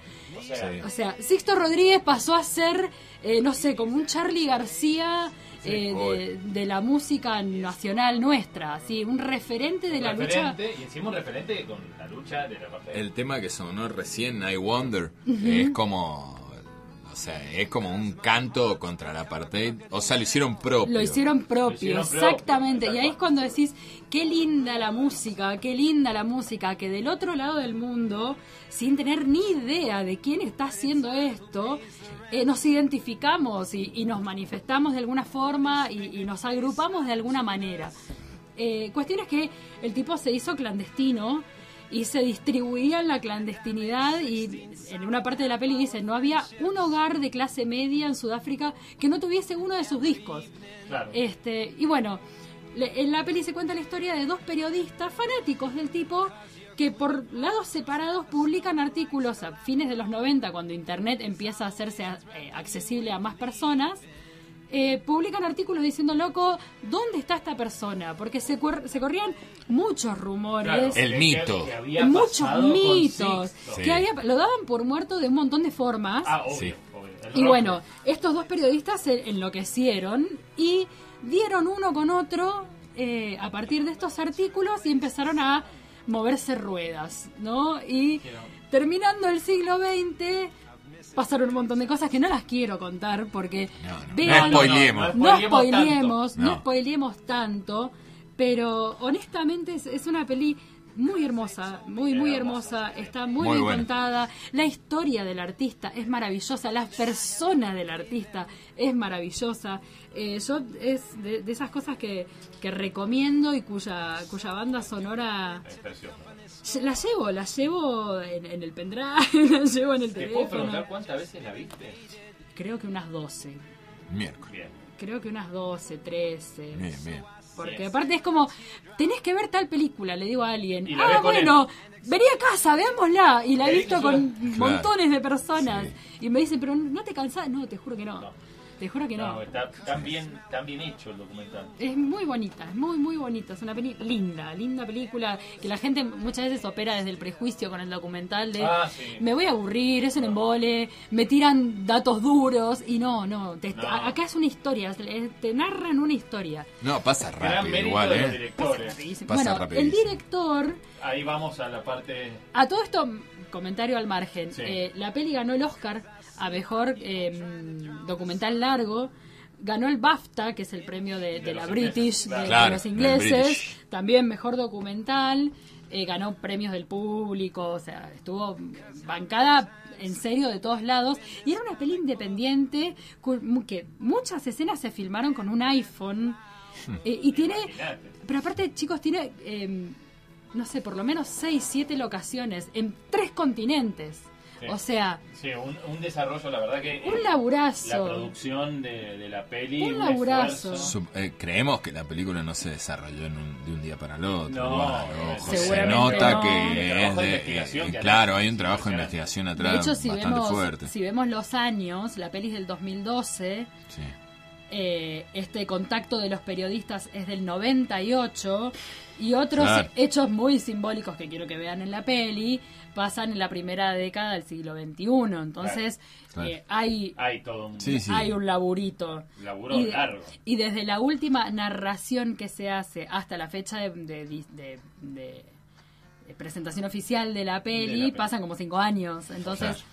Sí. O sea, Sixto Rodríguez pasó a ser, eh, no sé, como un Charlie García eh, de, de la música nacional nuestra, así, un referente de la lucha. referente, Y encima un referente con la lucha de la parte El tema que sonó recién, I Wonder, es como. O sea, es como un canto contra la apartheid. O sea, lo hicieron propio. Lo hicieron propio, Lo hicieron propio, exactamente. y ahí es cuando decís, qué linda la música, qué linda la música, que del otro lado del mundo, sin tener ni idea de quién está haciendo esto, eh, nos identificamos y, y nos manifestamos de alguna forma y, y nos agrupamos de alguna manera. Eh, cuestión es que el tipo se hizo clandestino y se distribuía en la clandestinidad y en una parte de la peli dice no había un hogar de clase media en Sudáfrica que no tuviese uno de sus discos Claro. este y bueno le- en la peli se cuenta la historia de dos periodistas fanáticos del tipo que por lados separados publican artículos a fines de los 90 cuando internet empieza a hacerse eh, accesible a más personas eh, publican artículos diciendo, loco, ¿dónde está esta persona? Porque se, se corrían muchos rumores, Claro, El que- mito. que había muchos mitos. Sí. que había, lo daban por muerto de un montón de formas. Ah, obvio, Sí. obvio. El y bueno, estos dos periodistas se enloquecieron y dieron uno con otro eh, a partir de estos artículos y empezaron a moverse ruedas, ¿no? Y terminando el siglo XX pasaron un montón de cosas que no las quiero contar porque No, no, no vean- spoileemos. no spoileemos, no No. spoileemos tanto, pero honestamente es, es una peli muy hermosa, muy, muy hermosa, está muy, Muy bien buena. contada, la historia del artista es maravillosa, la persona del artista es maravillosa. Eh, yo es de, de esas cosas que, que recomiendo y cuya, cuya banda sonora Es precioso. La llevo, la llevo en, en el pendrive, [laughs] la llevo en el ¿Te puedo teléfono. preguntar cuántas veces la viste? Creo que unas 12, Miércoles. Creo que unas 12, 13. Bien, bien. Porque aparte es como, tenés que ver tal película, le digo a alguien. Y la ves Ah, bueno, vení a casa, veámosla. Y la he visto te con suena. montones de personas. Sí. Y me dicen, pero ¿no te cansás? No, te juro que no. No. Te juro que no. No, está tan bien, tan bien hecho el documental. Es muy bonita, es muy, muy bonita. Es una peli linda, linda película. Que la gente muchas veces opera desde el prejuicio con el documental de Ah, sí. me voy a aburrir, es un embole, me tiran datos duros. Y no, no. te- No. acá es una historia, te narran una historia. No, pasa rápido igual, ¿eh? Rapidísimo. Pasa bueno, el director Ahí vamos a la parte. A todo esto, comentario al margen. Sí. Eh, la peli ganó el Oscar a mejor eh, documental largo. Ganó el BAFTA, que es el premio de, de De la British, ingleses, de, los ingleses. British. También mejor documental. Eh, ganó premios del público. O sea, estuvo bancada en serio de todos lados. Y era una peli independiente que muchas escenas se filmaron con un iPhone. Eh, y tiene. Pero aparte, chicos, tiene, eh, no sé, por lo menos 6, 7 locaciones en tres continentes. Sí. O sea, Sí, un, un desarrollo, la verdad que. un eh, laburazo. La producción de, de la peli. Un laburazo. eh, creemos que la película no se desarrolló en un- de un día para el otro. No, no, ojo, se nota no. que es de de, investigación eh, que claro, hay un trabajo de investigación de atrás hecho, si bastante vemos, fuerte. si vemos los años, la peli es del 2012, Sí. eh, este contacto de los periodistas es del 98 y otros Claro. hechos muy simbólicos que quiero que vean en la peli pasan en la primera década del siglo XXI. Entonces, Claro. eh, hay Hay todo un. Sí, sí. hay un laburito. Laburo y, de- largo. y desde la última narración que se hace hasta la fecha de, de- de- de- de presentación oficial de la peli, De la peli. pasan como cinco años. Entonces.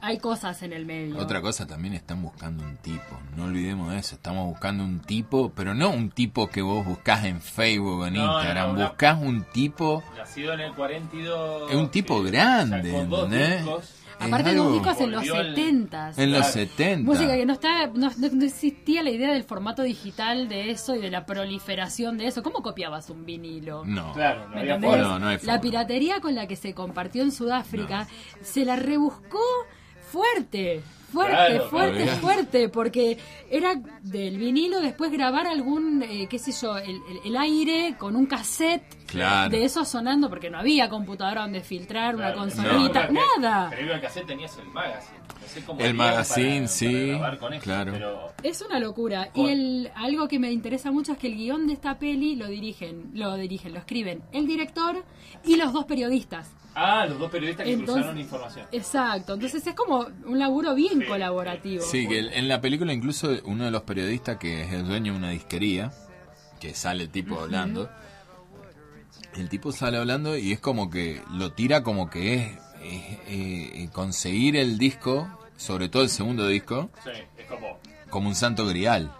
Hay cosas en el medio. Otra cosa también están buscando un tipo, no olvidemos de eso, estamos buscando un tipo, pero no un tipo que vos buscás en Facebook o en No, Instagram, no, no. buscás un tipo, Nacido en el 42. Es un tipo que grande, sacó dos ¿entendés? discos. Aparte algo- los discos en los Volvió el- 70 En los Claro. 70. Música que no está, no, no- no existía la idea del formato digital de eso y de la proliferación de eso. ¿Cómo copiabas un vinilo? No. Claro, no ¿Me había entendés? forma. No, no hay forma. La piratería con la que se compartió en Sudáfrica se la rebuscó fuerte, fuerte, Claro, fuerte, claro. fuerte, porque era del vinilo después grabar algún, eh, qué sé yo, el, el- el aire con un cassette Claro. de eso sonando, porque no había computadora donde filtrar, una consolita, No, nada. Pero iba al cassette tenías el magazine. No sé cómo El magazine, para- sí, para grabar con eso, claro. Pero Es una locura. Y el, algo que me interesa mucho es que el guion de esta peli lo dirigen, lo dirigen, lo escriben el director y los dos periodistas. Ah, los dos periodistas que Entonces- cruzaron información. Exacto, entonces es como un laburo bien colaborativo. Sí, que el- en la película incluso uno de los periodistas que es el dueño de una disquería, que sale el tipo hablando, el tipo sale hablando y es como que lo tira como que es, es, eh, conseguir el disco, sobre todo el segundo disco, Sí, es como. como un santo grial.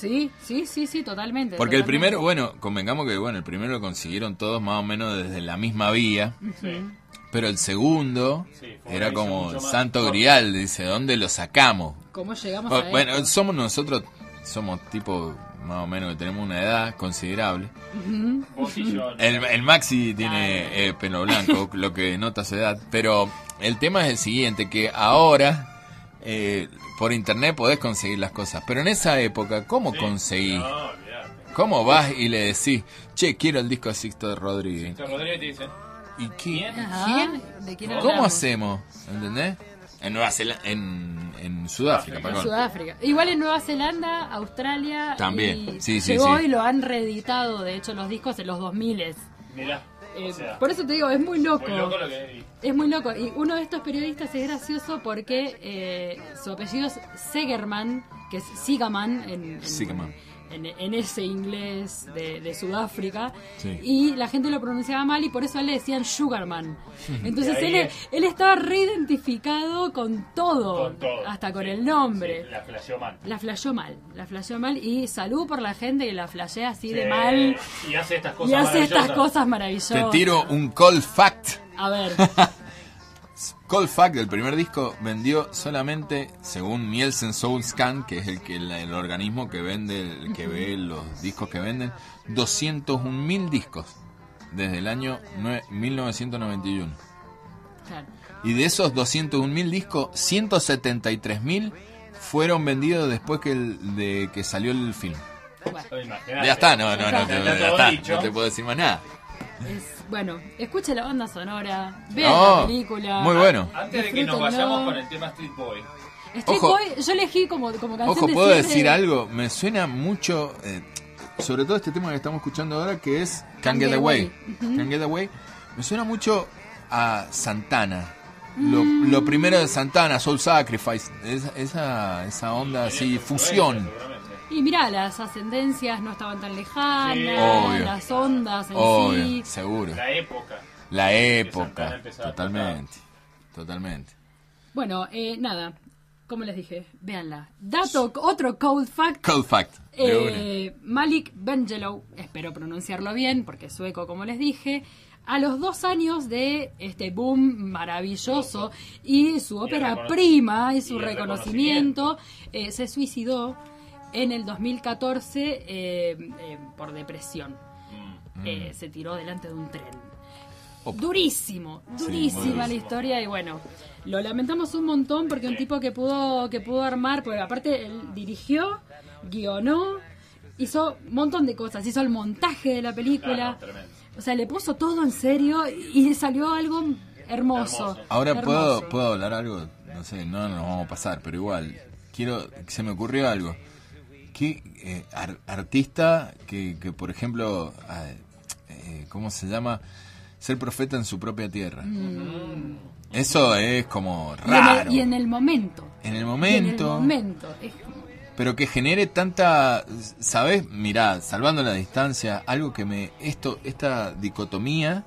Sí, sí, sí, sí, totalmente. Porque el primero, bueno, convengamos que bueno, el primero lo consiguieron todos más o menos desde la misma vía, Sí. pero el segundo Sí, era como más santo grial, dice, ¿dónde lo sacamos? ¿Cómo llegamos Oh, a bueno, esto? somos nosotros, somos tipo más o menos que tenemos una edad considerable. Vos y yo. El, el Maxi tiene eh, pelo blanco, lo que nota su edad. Pero el tema es el siguiente, que ahora eh, por internet podés conseguir las cosas. Pero en esa época, ¿cómo Sí. conseguís? No. ¿Cómo vas y le decís, che, quiero el disco de Sixto de Rodríguez? Víctor Rodríguez te dice. ¿Y qué? ¿Quién? Ajá, ¿de quién ¿Cómo hacemos? ¿Entendés? En Nueva Zelanda, en, en Sudáfrica, Sudáfrica. perdón. Sudáfrica. Igual en Nueva Zelanda, Australia. También. y Sí, sí, llegó sí. y lo han reeditado, de hecho, los discos en los 2000 Mirá. Eh, o sea, por eso te digo, es muy loco. muy loco lo que. Es muy loco. Y uno de estos periodistas es gracioso porque eh, su apellido es Segerman, que es Sigaman en, en, Sigaman. En- en ese inglés de, de Sudáfrica. Sí. Y la gente lo pronunciaba mal y por eso a él le decían Sugarman. [laughs] Entonces él, es- él estaba reidentificado con todo, Con todo. hasta con Sí, el nombre. sí, la flasheó mal. La flasheó mal, la flasheó mal y salud por la gente que la flashea así de mal Y hace estas cosas y hace estas maravillosas. cosas maravillosas. Te tiro un cold fact. A ver, [laughs] Cold Fact del primer disco vendió solamente, según Nielsen Soul Scan, que es el que el, el organismo que vende, el que ve los discos que venden, 201 mil discos desde el año nue- 1991. claro. Y de esos 201 mil discos, 173 mil fueron vendidos después que, el- de que salió el film. Bueno. Ya está, no, no, no, ya está, dicho. no te puedo decir más nada. Es, bueno, escuche la banda sonora, vea Oh, la película. muy bueno. Antes de que nos disfrútenlo. vayamos con el tema Street Boy. Street Ojo. Boy, yo elegí como, como canción Ojo, de puedo cierre- decir algo, me suena mucho, eh, sobre todo este tema que estamos escuchando ahora, que es Can't Get Away. Can't Get Away. Me suena mucho a Santana. Lo, Mm. lo primero de Santana, Soul Sacrifice, esa, esa, esa onda así, fusión. Y mira, las ascendencias no estaban tan lejanas, Sí. Obvio. las ondas en Obvio, sí. seguro. La época. La época, totalmente, totalmente. Bueno, eh, nada, como les dije, véanla. Dato, otro cold fact. Cold Fact. Eh, Malik Bengelow, espero pronunciarlo bien porque es sueco como les dije, a los dos años de este boom maravilloso y su ópera prima y su y reconocimiento, eh, se suicidó en el 2014 eh, eh, por depresión. Mm. Eh, se tiró delante de un tren. Opa. Durísimo, Sí, durísima la historia y bueno, lo lamentamos un montón porque un tipo que pudo que pudo armar, porque aparte él dirigió, guionó, hizo un montón de cosas, hizo el montaje de la película, Claro, o sea, le puso todo en serio y salió algo hermoso. Hermoso. Ahora hermoso. puedo, puedo hablar algo, no sé, no nos vamos a pasar, pero igual, quiero, se me ocurrió algo. ¿Qué eh, ar- artista que, que, por ejemplo, ah, eh, ¿cómo se llama? Ser profeta en su propia tierra. Eso es como Mm. Y en el- raro. Y en el momento. En el y en el momento. es- Pero que genere tanta, ¿sabes? Mirá, salvando la distancia, algo que me, esto, esta dicotomía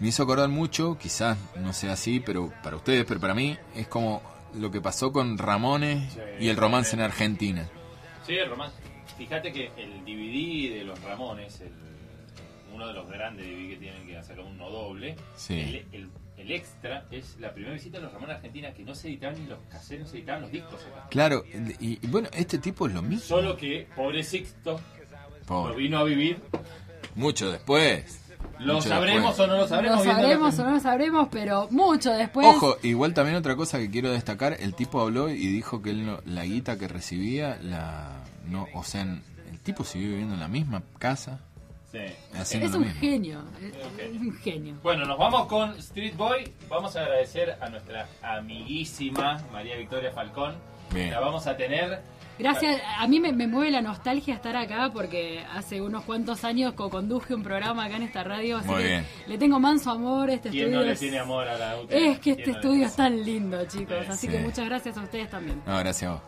me hizo acordar mucho, quizás no sea así, pero para ustedes, pero para mí es como lo que pasó con Ramones y el romance en Argentina. Sí, el romance. Fíjate que el DVD de los Ramones, el, uno de los grandes DVD que tienen que sacar uno doble. Sí. El, el- el extra es la primera visita de los Ramones a Argentina que no se editaban ni los caseros, no se editaban los discos acá. Claro, y, y bueno, este tipo es lo mismo. Solo que, pobre Sixto, lo Pobre. vino a vivir. Mucho después. ¿Lo Mucho sabremos después. o no lo sabremos? Lo sabremos o no lo sabremos, pero mucho después. Ojo, igual también otra cosa que quiero destacar, el tipo habló y dijo que él no- la guita que recibía, la no, o sea, el tipo sigue viviendo en la misma casa, Sí. es un mismo. genio. Es, es un genio. Bueno, nos vamos con Street Boy. Vamos a agradecer a nuestra amiguísima María Victoria Falcón. Bien. La vamos a tener. Gracias, a mí me, me mueve la nostalgia estar acá porque hace unos cuantos años co-conduje un programa acá en esta radio. Así Muy que bien. le tengo manso amor a este ¿Quién estudio. no le es- tiene amor a la UTE? Es que ¿Quién este no estudio es tan lindo, chicos. Sí. Así Sí. que muchas gracias a ustedes también. No, gracias a vos.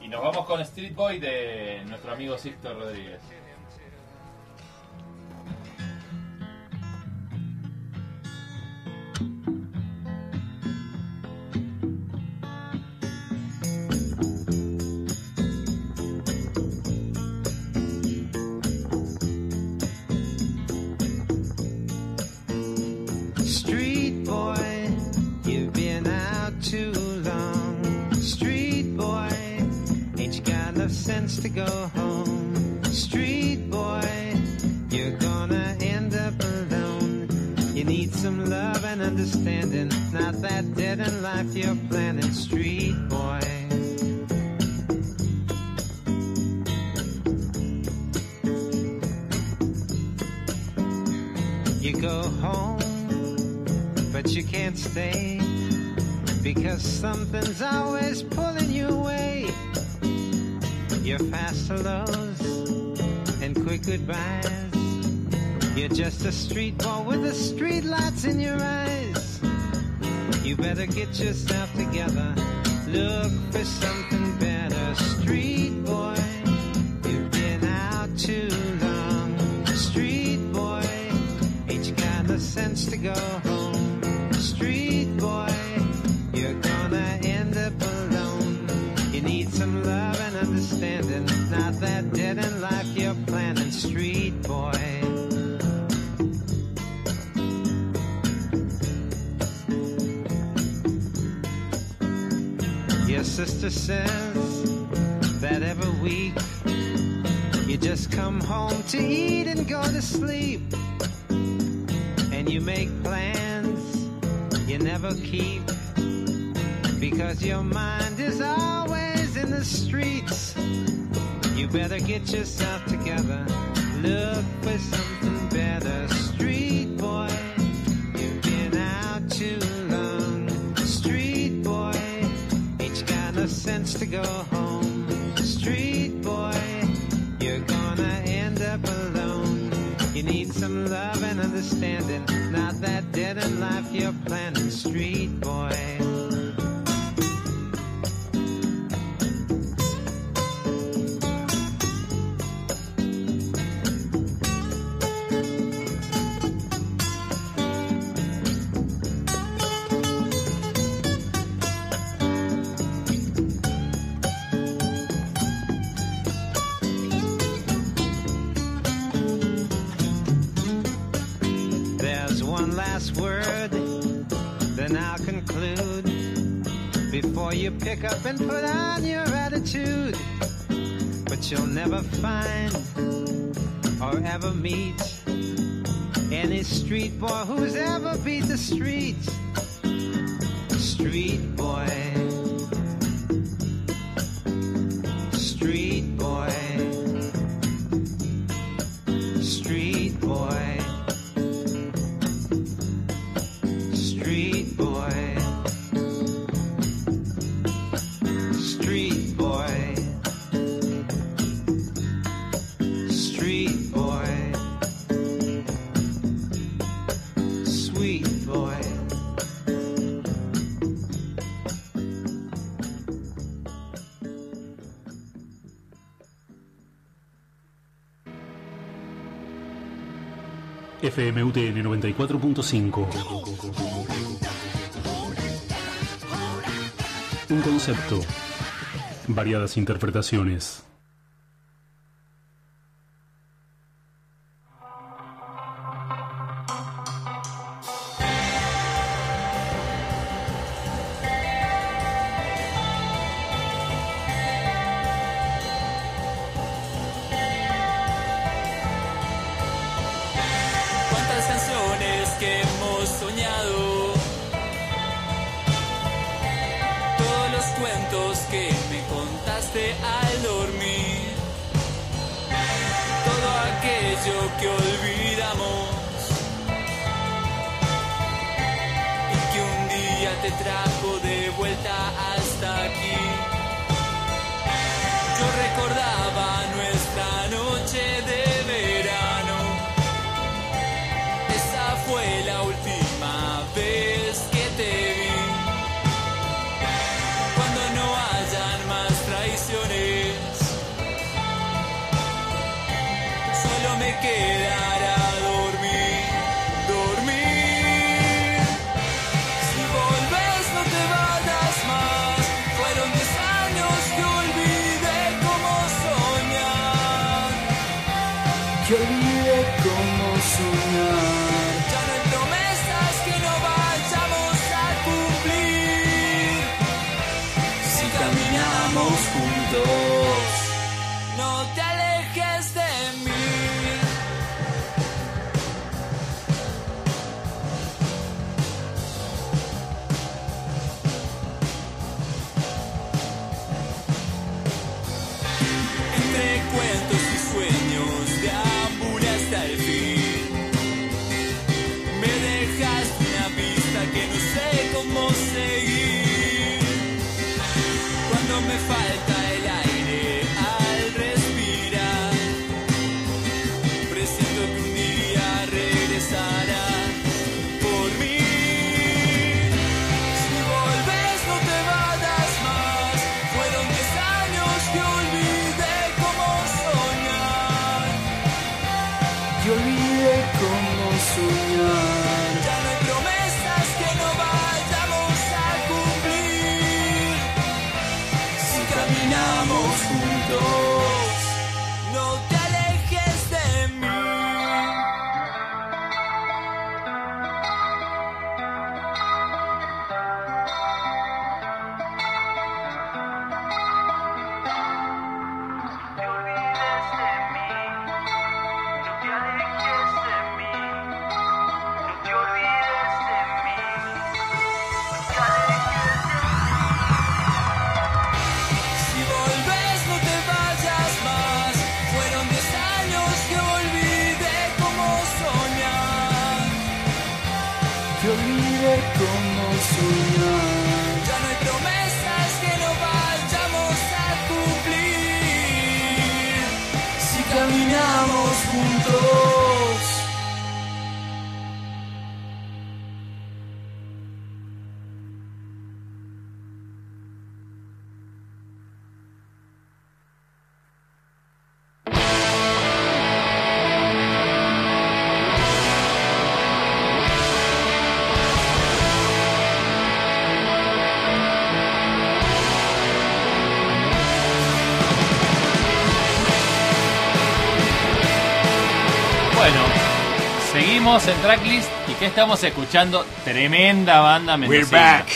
Y nos vamos con Street Boy de nuestro amigo Sixto Rodríguez. To go home? Street boy, you're gonna end up alone. You need some love and understanding, not that dead in life you're planning. Street boy. You go home, but you can't stay because something's always pulling you away. You're fast hellos and quick goodbyes. You're just a street boy with the street lights in your eyes. You better get yourself together. Look for something better, street boy. You've been out too long, street boy. Ain't you got the sense to go home, street sister says that every week you just come home to eat and go to sleep. And you make plans you never keep because your mind is always in the streets. You better get yourself together. Look for something better, street boy. You've been out too sense to go home, street boy? You're gonna end up alone. You need some love and understanding, not that dead in life you're planning, street boy. Pick up and put on your attitude. But you'll never find or ever meet any street boy who's ever beat the. Street. Street 94.5. Un concepto. Variadas interpretaciones. Cómo soñar. Seguimos en tracklist y ¿qué estamos escuchando? Tremenda banda We're mendocina. back.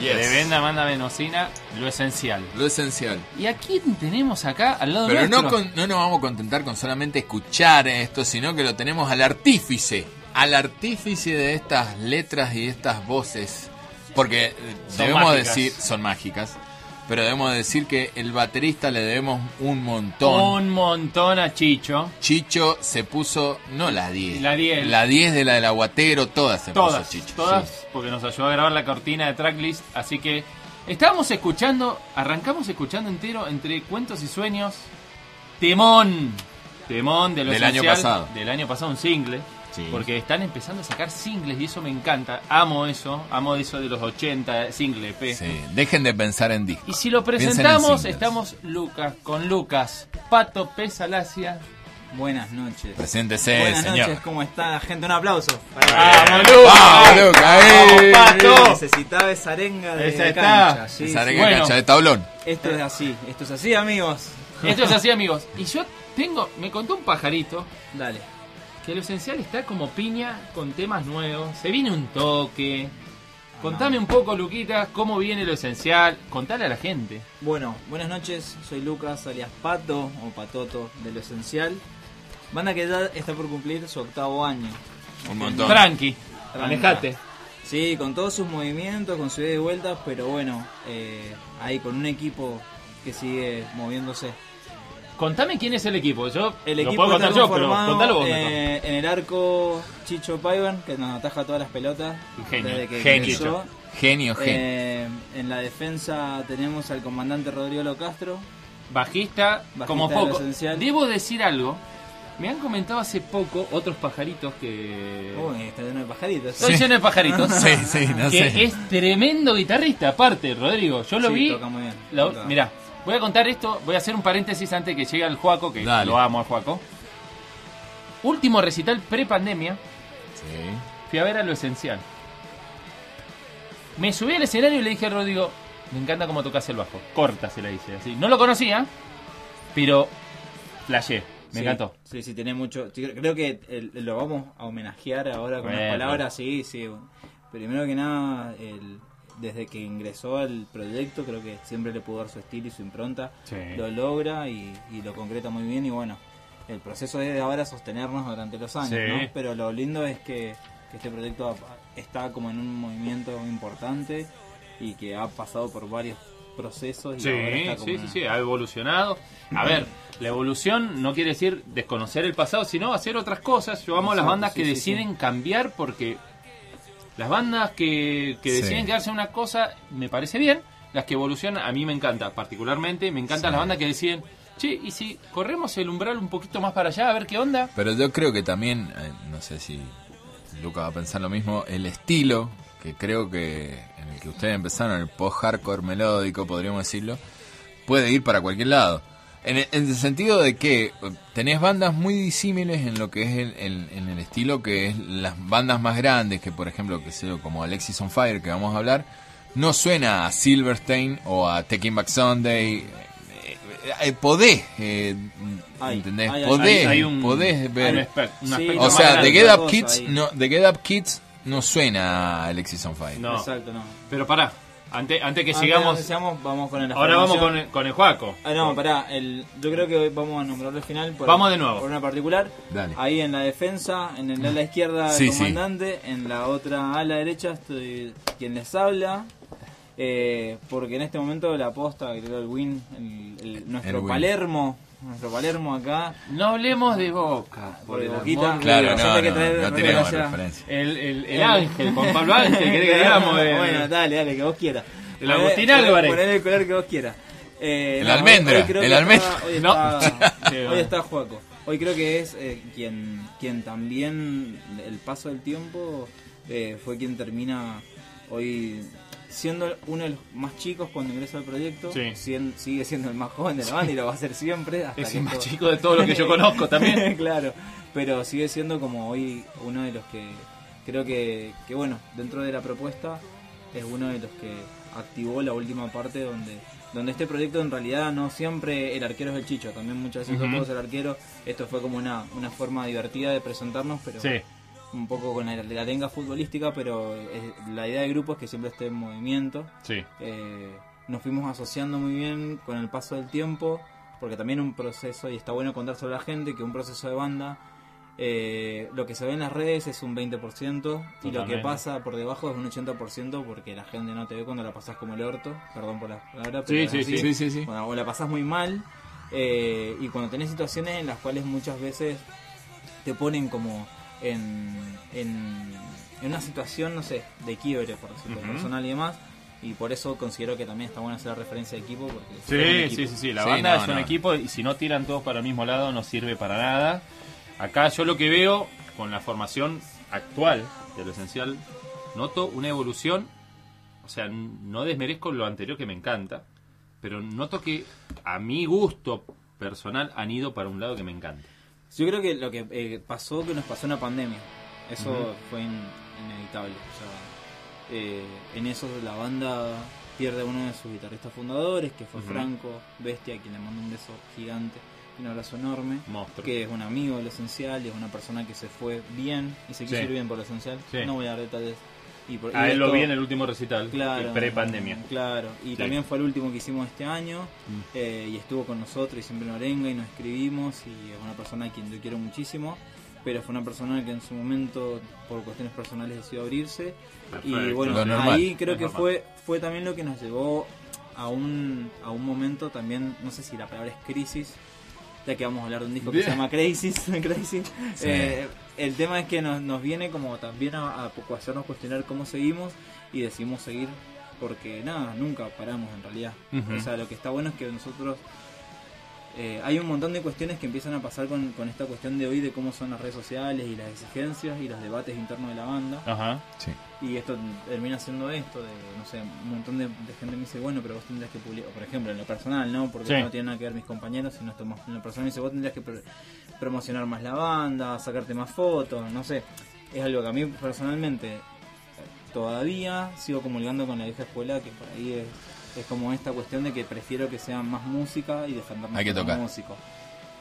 Yes. Tremenda banda mendocina, lo esencial. Lo esencial. ¿Y a quién tenemos acá al lado Pero nuestro? no, con- no nos vamos a contentar con solamente escuchar esto, sino que lo tenemos al artífice. Al artífice de estas letras y estas voces. Porque Son debemos mágicas. decir, son mágicas. Pero debemos decir que el baterista le debemos un montón. Un montón a Chicho. Chicho se puso, no la 10. La 10. La 10 de la del aguatero, todas se Todas, puso Chicho. todas, sí. porque nos ayudó a grabar la cortina de tracklist. Así que estábamos escuchando, arrancamos escuchando entero entre cuentos y sueños. Temón. Temón de lo Del año pasado. Del año pasado, un single. Sí. Porque están empezando a sacar singles y eso me encanta. Amo eso, amo eso de los 80, single EP. Sí, Dejen de pensar en discos. Y si lo presentamos, estamos Lucas con Lucas, Pato Pesalacia. Buenas noches. Preséntese, Buenas señor. noches, ¿cómo está, gente? Un aplauso. ¡Vamos, Lucas! ¡Vamos, Lucas! Pato! Necesitaba esa arenga de Esa cancha. sí, Esa sí. arenga Bueno. cancha de tablón. Esto es así, esto es así, amigos. Esto es así, amigos. Y yo tengo, me contó un pajarito Dale. Que lo esencial está como piña con temas nuevos. Se viene un toque. Contame un poco, Luquita, cómo viene lo esencial. Contale a la gente. Bueno, buenas noches, soy Lucas, alias Pato o Patoto de Lo Esencial. Banda que ya está por cumplir su octavo año. Un montón. Tranqui, manejate. Sí, con todos sus movimientos, con su ida y vuelta, pero bueno, eh, ahí con un equipo que sigue moviéndose. Contame quién es el equipo. Yo El lo equipo puedo contar yo, pero contalo vos. eh, en el arco Chicho Paivan, que nos ataja todas las pelotas. Genio, desde que genio. ingresó. Genio, genio. Eh, en la defensa tenemos al comandante Rodrigo Lo Castro. Bajista, Bajista como lo poco. Debo decir algo. Me han comentado hace poco otros pajaritos que. Uy, está lleno de pajaritos. Estoy lleno de pajaritos. [laughs] Sí, sí, no que sé. es tremendo guitarrista, aparte, Rodrigo. Yo lo Sí, vi. toca muy bien, mirá, voy a contar esto. Voy a hacer un paréntesis antes que llegue al Juaco, que Dale. lo amo al Juaco. Último recital pre-pandemia. Sí. Fui a ver a lo esencial. Me subí al escenario y le dije a Rodrigo, me encanta cómo tocas el bajo. Corta se la hice así. No lo conocía, pero flashé. Me Sí, encantó. Sí, sí, tiene mucho. Creo que el- lo vamos a homenajear ahora con las Bueno. palabras. Sí, sí. Primero que nada, el- desde que ingresó al proyecto, creo que siempre le pudo dar su estilo y su impronta. Sí. Lo logra y, y lo concreta muy bien. Y bueno, el proceso es de ahora sostenernos durante los años, Sí. ¿no? Pero lo lindo es que, que este proyecto está como en un movimiento importante y que ha pasado por varios procesos. Y Sí, ahora está como sí, una- sí, sí, ha evolucionado. A ver, la evolución no quiere decir desconocer el pasado, sino hacer otras cosas. Yo amo a las Exacto, bandas que deciden cambiar porque las bandas que, que Sí. deciden quedarse en una cosa me parece bien, las que evolucionan a mí me encanta, particularmente me encantan Sí. las bandas que deciden, che, y si corremos el umbral un poquito más para allá a ver qué onda. Pero yo creo que también, eh, no sé si Luca va a pensar lo mismo, el estilo, que creo que en el que ustedes empezaron, el post-hardcore melódico, podríamos decirlo, puede ir para cualquier lado. En el, en el sentido de que eh, tenés bandas muy disímiles en lo que es el, el- en el estilo que es las bandas más grandes, que por ejemplo, que sé como Alexis on Fire, que vamos a hablar, no suena a Silverstein o a Taking Back Sunday. Eh, eh, podés, eh, Hay- ¿entendés? hay- podés, hay un- podés ver. un un Sí, O sea. The Get Up Kids, no, The Get Up Kids no suena a Alexis on Fire. No. Exacto, no. Pero pará, antes, antes que Antes sigamos, que vamos con el ahora vamos con el, con el Juaco. Ah, no, pará, el, yo creo que hoy vamos a nombrarlo al final. Por, Vamos de nuevo. Por una particular. Dale. Ahí en la defensa, en el ala izquierda, Sí, el sí. comandante. En la otra ala derecha, estoy quien les habla. Eh, porque en este momento la posta, creo el win, el- el- nuestro El win. Nuestro Palermo acá. No hablemos de Boca, por el Boquita. de Claro, no, hay que no, traer no tenemos referencia. El, el, el Ángel, Juan Pablo Ángel, ¿querés que [laughs] digamos? El- Bueno, dale, dale, que vos quieras. El Agustín Álvarez. poné el color que vos quieras. Eh, El no, almendra, hoy el almendra. está- hoy No. está, [laughs] Sí, hoy bueno. está Juaco. Hoy creo que es eh, quien, quien también, el paso del tiempo, eh, fue quien termina hoy siendo uno de los más chicos cuando ingresa al proyecto. Sí. Sigue siendo el más joven de la banda y lo va a ser siempre. Hasta Es que el más chico de todos los que yo [laughs] conozco también. [laughs] claro, pero sigue siendo como hoy uno de los que creo que, que bueno, dentro de la propuesta es uno de los que activó la última parte donde donde este proyecto en realidad no siempre el arquero es el chicho, también muchas veces Ujú. yo puedo ser arquero, esto fue como una, una forma divertida de presentarnos, pero Sí. Un poco con la, la lenga futbolística, pero la idea de grupo es que siempre esté en movimiento. Sí. Eh, nos fuimos asociando muy bien con el paso del tiempo, porque también un proceso, y está bueno contárselo a la gente, que un proceso de banda, eh, lo que se ve en las redes es un 20%, y lo que Totalmente. pasa por debajo es un 80%, porque la gente no te ve cuando la pasás como el orto, perdón por la palabra, pero Sí, sí, así. Sí, sí, sí. Cuando o la pasás muy mal, eh, y cuando tenés situaciones en las cuales muchas veces te ponen como en, en, en una situación, no sé, de quiebre, por decirlo, personal y demás. Y por eso considero que también está bueno hacer la referencia de equipo. Porque Sí, equipo. sí, sí, sí. La Sí, banda no, es un no. equipo y si no tiran todos para el mismo lado no sirve para nada. Acá yo lo que veo con la formación actual de lo esencial, noto una evolución. O sea, no desmerezco lo anterior que me encanta, pero noto que a mi gusto personal han ido para un lado que me encanta. Yo creo que lo que eh, pasó, que nos pasó una pandemia. Eso fue in- inevitable. O sea, eh, en eso la banda pierde a uno de sus guitarristas fundadores, que fue. Franco Bestia, a quien le mando un beso gigante y un abrazo enorme. Monstruo. Que es un amigo de lo esencial y es una persona que se fue bien y se quiso Sí. ir bien por lo esencial. Sí. No voy a dar detalles. Y por, y A él lo vi en el último recital, Claro, pre-pandemia. Claro, y Sí. también fue el último que hicimos este año Mm. eh, y estuvo con nosotros y siempre en Orenga y nos escribimos y es una persona a quien yo quiero muchísimo pero fue una persona que en su momento, por cuestiones personales, decidió abrirse. Y bueno, normal. ahí creo que normal. fue, fue también lo que nos llevó a un, a un momento también, no sé si la palabra es crisis, ya que vamos a hablar de un disco que se llama Crisis. [laughs] Crisis. Sí. Eh, el tema es que nos, nos viene como también a, a poco hacernos cuestionar cómo seguimos y decidimos seguir porque nada, nunca paramos en realidad. O sea, lo que está bueno es que nosotros... eh, hay un montón de cuestiones que empiezan a pasar con, con esta cuestión de hoy de cómo son las redes sociales y las exigencias y los debates internos de la banda. Ajá. Sí. Y esto termina siendo esto, de, no sé, un montón de, de gente me dice, bueno, pero vos tendrías que publicar, por ejemplo, en lo personal, ¿no? Porque Sí. no tiene nada que ver mis compañeros, sino esto más en lo personal, me dice, vos tendrías que pr- promocionar más la banda, sacarte más fotos, no sé. Es algo que a mí personalmente eh, todavía sigo comulgando con la vieja escuela, que por ahí es, es como esta cuestión de que prefiero que sea más música y defenderme Hay que como tocar. músico.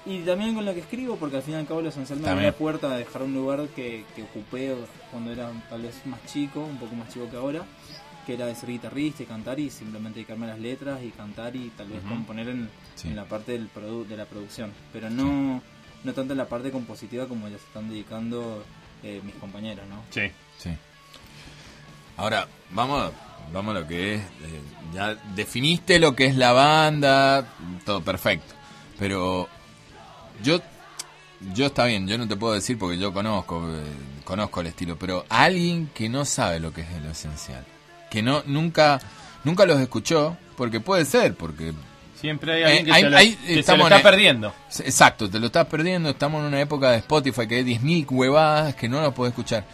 Y también con lo que escribo, porque al fin y al cabo lo esencial me la puerta a dejar un lugar que, que ocupé cuando era tal vez más chico, un poco más chico que ahora, que era de ser guitarrista y cantar y simplemente dedicarme a las letras y cantar y tal vez componer en, Sí. en la parte del produ- de la producción, pero no, no tanto en la parte compositiva como ya se están dedicando eh, mis compañeros, ¿no? Sí. Sí. Ahora, vamos, vamos a lo que es. eh, ya definiste lo que es la banda, todo perfecto. Pero yo, yo está bien, yo no te puedo decir porque yo conozco, eh, conozco el estilo, pero alguien que no sabe lo que es lo esencial, que no nunca, nunca los escuchó, porque puede ser, porque Siempre hay alguien que, Eh, hay- se, lo, hay- que se lo está en- perdiendo. Exacto, te lo estás perdiendo. Estamos en una época de Spotify que hay 10.000 huevadas que no lo puedes escuchar.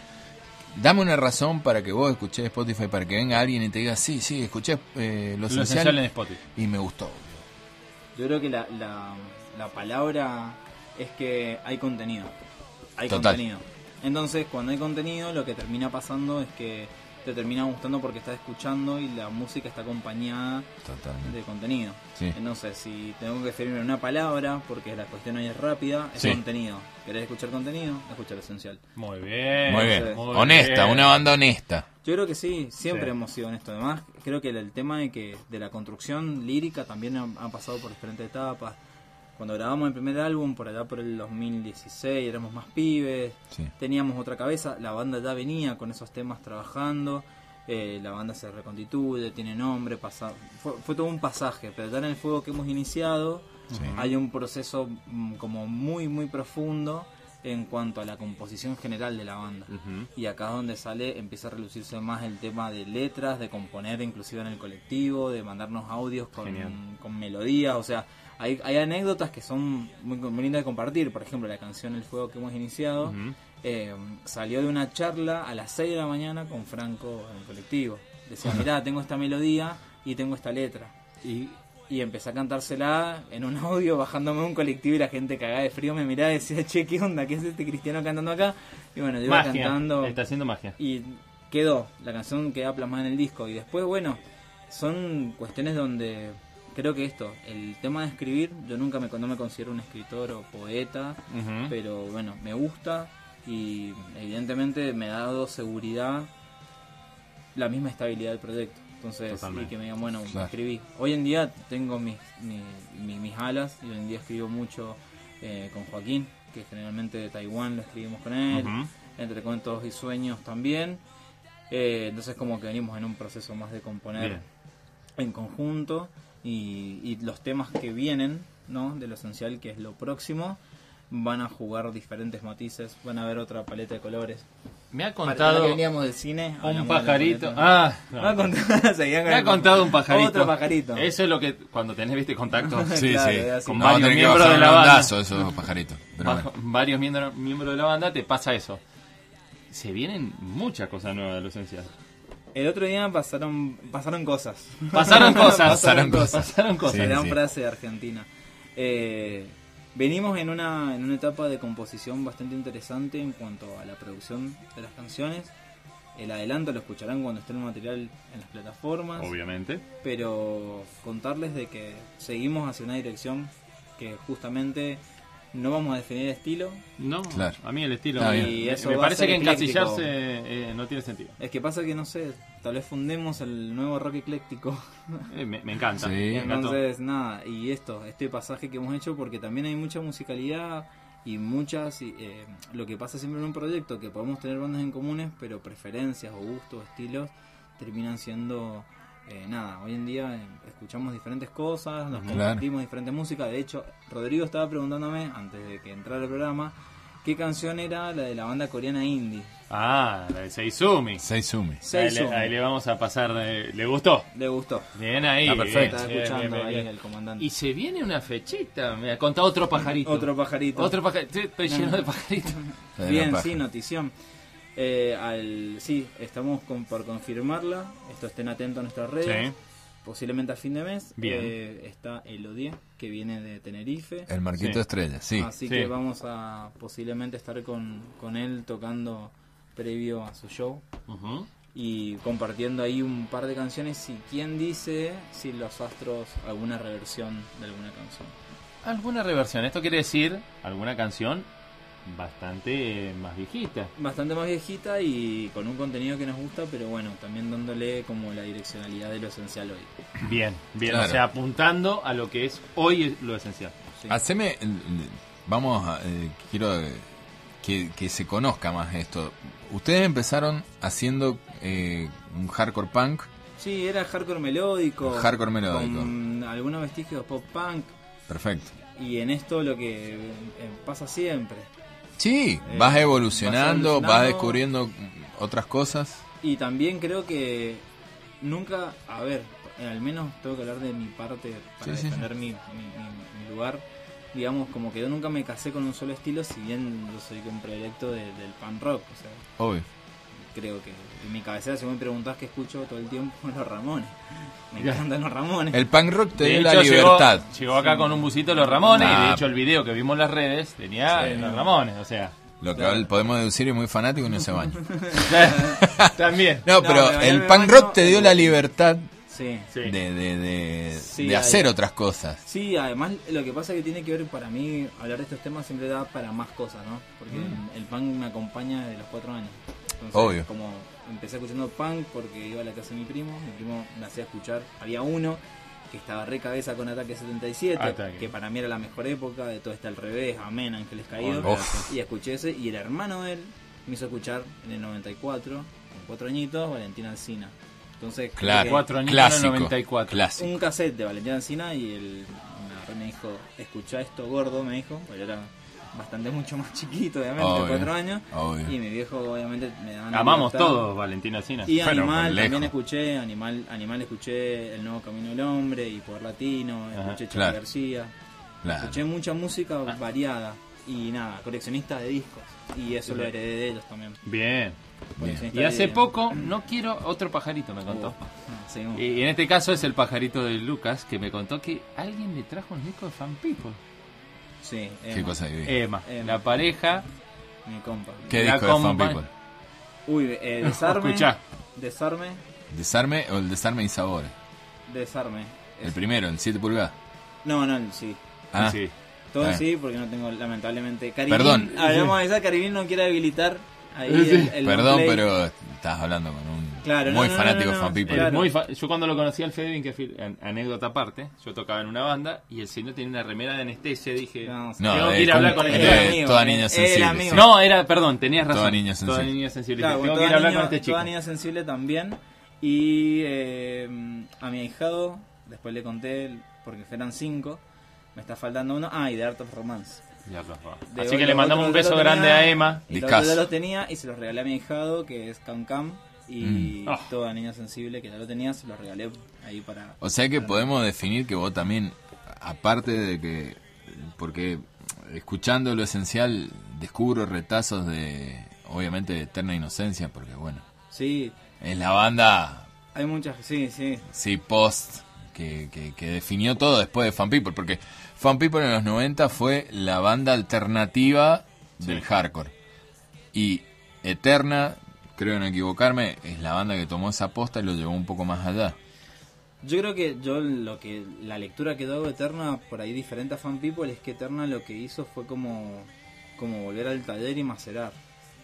Dame una razón para que vos escuches Spotify, para que venga alguien y te diga, sí, sí, escuché eh, lo, Lo esencial en Spotify. y me gustó. Yo creo que la, la, la palabra es que hay contenido. Hay Total. contenido. Entonces, cuando hay contenido, lo que termina pasando es que te termina gustando porque estás escuchando y la música está acompañada Totalmente. de contenido. Sí. Entonces, si tengo que definirme en una palabra, porque la cuestión hoy es rápida, es Sí. contenido. ¿Querés escuchar contenido? Escucha lo esencial. Muy bien. Muy bien. muy honesta, bien. una banda honesta. Yo creo que sí, siempre Sí. hemos sido honestos. Además, creo que el, el tema de que de la construcción lírica también ha, ha pasado por diferentes etapas. Cuando grabamos el primer álbum, por allá por el 2016, éramos más pibes, Sí. teníamos otra cabeza, la banda ya venía con esos temas trabajando, eh, la banda se reconstituye, tiene nombre, pasa, fue, fue todo un pasaje, pero ya en el fuego que hemos iniciado Sí. hay un proceso mm, como muy muy profundo en cuanto a la composición general de la banda. Y acá es donde sale, empieza a relucirse más el tema de letras, de componer inclusive en el colectivo, de mandarnos audios con, con melodías, o sea, hay, hay anécdotas que son muy, muy lindas de compartir. Por ejemplo, la canción El Fuego que hemos iniciado eh, salió de una charla a las 6 de la mañana con Franco en el colectivo. Decía, mirá, tengo esta melodía y tengo esta letra. Y, y empecé a cantársela en un [laughs] audio, bajándome un colectivo y la gente cagada de frío me miraba y decía, che, ¿qué onda? ¿Qué es este cristiano cantando acá? Y bueno, yo iba Magia. cantando Está haciendo magia. y quedó, la canción queda plasmada en el disco. Y después, bueno, son cuestiones donde creo que esto, el tema de escribir, yo nunca me, no me considero un escritor o poeta, pero bueno, me gusta y evidentemente me ha dado seguridad la misma estabilidad del proyecto. Entonces, Totalmente. y que me digan, bueno, Claro. escribí. Hoy en día tengo mis, mi- mi- mis alas y hoy en día escribo mucho eh, con Joaquín, que generalmente de Taiwán lo escribimos con él, entre cuentos y sueños también. Eh, entonces como que venimos en un proceso más de componer Bien. en conjunto y, y los temas que vienen, ¿no? De lo esencial que es lo próximo, van a jugar diferentes matices, van a ver otra paleta de colores. Me ha contado que veníamos del cine, un de pajarito. Ah, Me ha contado, [laughs] seguían con Me ha el- contado un pajarito. Otro pajarito. Eso es lo que cuando tenés, viste, contacto. [laughs] Sí, Claro, sí. es así. Con varios miembros de la banda. Pero Bajo- bueno. varios miembros, miembros de la banda, te pasa eso. Se vienen muchas cosas nuevas de lo esencial. El otro día pasaron pasaron cosas. Pasaron [laughs] cosas. Pasaron cosas. Pasaron cosas. Gran sí. frase de Argentina. Eh, venimos en una, en una etapa de composición bastante interesante en cuanto a la producción de las canciones. El adelanto lo escucharán cuando esté el material en las plataformas. Obviamente. Pero contarles de que seguimos hacia una dirección que justamente no vamos a definir estilo. No, Claro. a mí el estilo. Está me- bien. Y me, eso me va a parece que ecléctico. encasillarse eh, no tiene sentido. Es que pasa que no sé, tal vez fundemos el nuevo rock ecléctico. Eh, me, me encanta. Sí. Me encantó. Entonces, nada, y esto, este pasaje que hemos hecho, porque también hay mucha musicalidad y muchas, y, eh, lo que pasa siempre en un proyecto, que podemos tener bandas en comunes, pero preferencias o gustos, estilos, terminan siendo... eh, nada, hoy en día eh, escuchamos diferentes cosas, nos Ujú. compartimos diferente música. De hecho, Rodrigo estaba preguntándome, antes de que entrara el programa, qué canción era la de la banda coreana indie. Ah, la de Seizumi. Seizumi. Ahí le, Seizumi. ahí le vamos a pasar. de- ¿Le gustó? Le gustó. Bien ahí. Está perfecto. Está escuchando bien, bien, ahí bien. el comandante. Y se viene una fechita. Me ha contado otro pajarito. Otro pajarito. Otro pajarito. Estoy lleno de pajaritos. Bien, sí, notición. Eh, al, sí, estamos con- por confirmarla. Esto estén atentos a nuestras redes. Sí. Posiblemente a fin de mes. Bien. Eh, está el Odie, que viene de Tenerife. El Marquito Sí. Estrella, sí. Así Sí. que vamos a posiblemente estar con, con él tocando previo a su show. Y compartiendo ahí un par de canciones. Y quién dice si los astros alguna reversión de alguna canción. Alguna reversión. Esto quiere decir alguna canción bastante eh, más viejita. bastante más viejita y con un contenido que nos gusta, pero bueno, también dándole como la direccionalidad de lo esencial hoy. Bien, bien. Claro. O sea, apuntando a lo que es hoy lo esencial. Sí. Haceme, el- vamos, a, eh, quiero eh, que, que se conozca más esto. Ustedes empezaron haciendo eh, un hardcore punk, Sí, era hardcore melódico. Hardcore melódico. Con algunos vestigios pop punk. perfecto. Y en esto lo que eh, pasa siempre. Sí, Eh, vas vas evolucionando, vas descubriendo otras cosas. Y también creo que nunca, a ver, al menos tengo que hablar de mi parte para Sí, sí, defender Mi, mi- mi- mi lugar. Digamos, como que yo nunca me casé con un solo estilo, si bien yo soy un predilecto de- del punk rock. O sea, Obvio. creo que en mi cabecera, si me preguntás qué escucho todo el tiempo, [laughs] los Ramones. Me encantan los Ramones. El punk rock te De dio hecho, la libertad. Llegó, acá con un busito de los Ramones y Ah. de hecho el video que vimos en las redes tenía Sí. los Ramones, o sea. Lo que podemos deducir es muy fanático y no se baña. [laughs] También. No, No, pero el me punk baño rock te dio en- la libertad Sí. De, de, de, Sí, de hay- hacer otras cosas. Sí, además lo que pasa es que tiene que ver para mí, hablar de estos temas siempre da para más cosas, ¿no? Porque el punk me acompaña desde los cuatro años. Entonces, Obvio. Como empecé escuchando punk porque iba a la casa de mi primo, mi primo me hacía escuchar, había uno que estaba re cabeza con Ataque 77, Ataque. que para mí era la mejor época, de todo está al revés, amén, Ángeles Caídos, y escuché ese, y el hermano de él me hizo escuchar en el 94, con cuatro añitos, Valentina Alcina. Entonces, Claro, Cuatro añitos en el clásico. 94. Clásico. un cassette de Valentina Encina y él me dijo, escucha esto gordo, me dijo, porque era bastante mucho más chiquito, obviamente, Obvio, cuatro años. obvio. Y mi viejo, obviamente, me daban Amamos todos, Valentina Sina. Y Animal también escuché, Animal, Animal escuché El Nuevo Camino del Hombre y Poder Latino, Ajá, escuché Charly claro. García, Claro. escuché mucha música variada y nada, coleccionista de discos. Y eso lo heredé de ellos también. Bien. Y hace de- poco, no quiero, otro pajarito me contó. Ah. Y en este caso es el pajarito de Lucas que me contó que alguien le trajo un disco de Fan People. Sí, ¿Qué Emma, cosa? Emma, Emma. la pareja. mi compa. ¿Qué La disco de Fan compa- People? Uy, eh, desarme, [laughs] Escuchá. desarme, ¿Desarme o el desarme y sabores? desarme. El primero, el 7 pulgadas. No, no, el sí. Ah, Sí. Todo Ah. sí, porque no tengo lamentablemente. Caribín, Perdón. Hablamos de esa, Caribín no quiere habilitar ahí Sí. el, el perdón, play. pero estás hablando con un Claro, muy no, no, fanático no, Fan People. Él es Claro. muy fa- yo cuando lo conocí al an- anécdota aparte, yo tocaba en una banda y el señor tenía una remera de anestesia, dije, No, No, tengo de que ir a hablar cum- con de el Era amigo, toda niña sensible. Era amigo. No, era, perdón, tenías razón. Toda niña sensible. Toda niña sensible. Claro, tengo que ir a hablar niña- con este chico. toda niña sensible también. Y eh, a mi ahijado, después le conté, porque eran cinco, me está faltando uno. Ah, y de Art of Romance. Ya, favor. De Así hoy que le los mandamos un beso grande tenía, a Emma. Y los ya los tenía y se los regalé a mi ahijado, que es Cam Cam. Y Mm. Ah. toda niña sensible que ya lo tenía, se los regalé ahí para. O sea que podemos definir que vos también, aparte de que, porque escuchando lo esencial, descubro retazos de, obviamente, de eterna inocencia, porque bueno, Sí, es la banda, hay muchas, sí, sí. sí, post, que, que, que definió todo después de Fan People, porque Fan People en los 90 fue la banda alternativa del hardcore. Y Eterna, creo no equivocarme, es la banda que tomó esa posta y lo llevó un poco más allá. Yo creo que yo lo que la lectura que hago de Eterna por ahí diferente a Fan People es que Eterna lo que hizo fue como como volver al taller y macerar.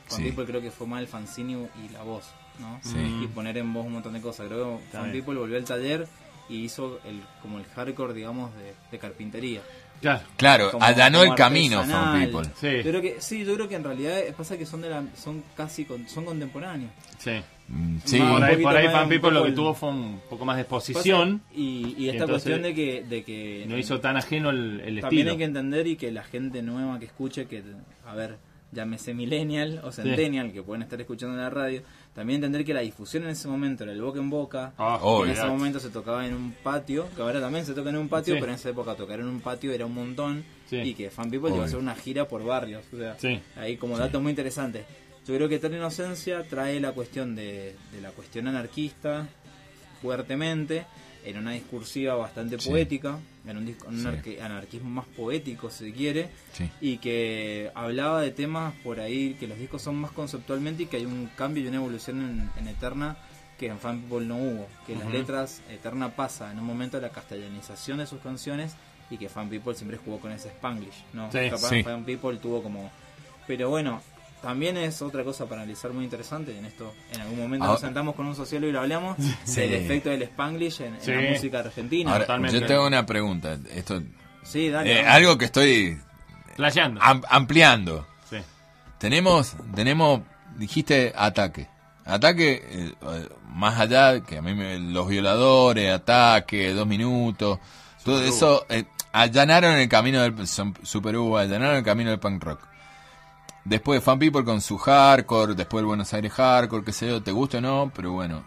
Fan Sí. People creo que fue más el fanzine y la voz, ¿no? Sí. Y poner en voz un montón de cosas. Creo que Fan. People volvió al taller y hizo el como el hardcore, digamos, de, de carpintería. Claro. Claro, Como- allanó como el camino. Fan People. Sí. Yo creo que sí, yo creo que en realidad pasa que son de la, son casi con- son contemporáneos. Sí. Mm, Sí, Por ahí, por ahí Fan People lo que el- tuvo fue un poco más de exposición. Pasa- y, y esta cuestión de que de que No hizo tan ajeno el, el también estilo. hay que entender y que la gente nueva que escuche que a ver llámese millennial o centennial que pueden estar escuchando en la radio también entender que la difusión en ese momento era el boca en boca Ah, que en ese momento se tocaba en un patio que ahora también se toca en un patio Sí. pero en esa época tocar en un patio era un montón Sí. y que Fan People iba a hacer una gira por barrios o sea Sí. ahí como datos muy interesantes yo creo que Eterna Inocencia trae la cuestión de, de la cuestión anarquista fuertemente en una discursiva bastante Sí. poética, en un, disco- en un Sí. anarquismo más poético, si se quiere, Sí. y que hablaba de temas por ahí que los discos son más conceptualmente y que hay un cambio y una evolución en, en Eterna que en Fan People no hubo, que las letras Eterna pasa en un momento a la castellanización de sus canciones y que Fan People siempre jugó con ese Spanglish, ¿no? Sí. Capaz Sí. Fan People tuvo como... Pero bueno, también es otra cosa para analizar muy interesante. En esto, en algún momento Ah, nos sentamos con un sociólogo y lo hablamos [laughs] Sí. del efecto del Spanglish en, la música argentina. Ahora, Totalmente. yo tengo una pregunta. Esto, sí, dale. eh, algo que estoy Flasheando. am- ampliando. Sí. Tenemos, tenemos, dijiste ataque. Ataque, eh, eh, más allá que a mí me- los violadores, ataque, dos minutos, todo eso, eh, allanaron el camino del son- Super U, allanaron el camino del punk rock. Después Fan People con su hardcore, después el Buenos Aires hardcore, qué sé yo, te gusta o no, pero bueno,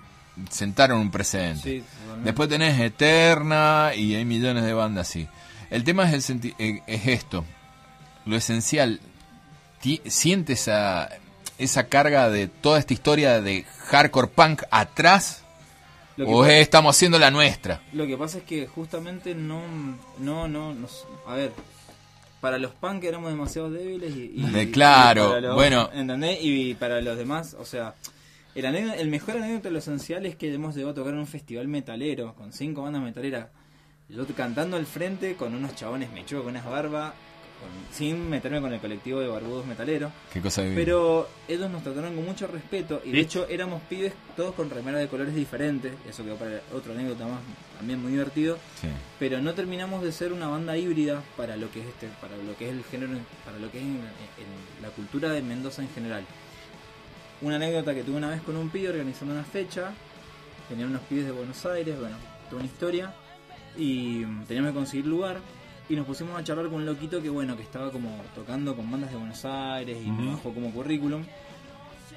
sentaron un precedente. Sí. Después tenés Eterna y hay millones de bandas así. El tema es, el senti- eh, es esto. Lo esencial, ti- siente esa, esa carga de toda esta historia de hardcore punk atrás o pa- es- estamos haciendo la nuestra. Lo que pasa es que justamente no, no, no, nos- a ver, para los punk éramos demasiado débiles y, y- [laughs] De y claro, los- bueno. ¿entendés? Y para los demás, o sea, el, anécdota- el mejor anécdota de lo esencial es que hemos llegado a tocar en un festival metalero con cinco bandas metaleras, yo cantando al frente con unos chabones mechudos con unas barbas, con- sin meterme con el colectivo de barbudos metaleros. Qué cosa divina. Pero ellos nos trataron con mucho respeto y de ¿Sí? hecho éramos pibes todos con remeras de colores diferentes, eso quedó para otro anécdota más también muy divertido, Sí. pero no terminamos de ser una banda híbrida para lo que es este, para lo que es el género, para lo que es en- en la cultura de Mendoza en general. Una anécdota que tuve una vez con un pibe organizando una fecha, tenían unos pibes de Buenos Aires, bueno, toda una historia, y teníamos que conseguir lugar, y nos pusimos a charlar con un loquito que bueno, que estaba como tocando con bandas de Buenos Aires y nos bajó como currículum.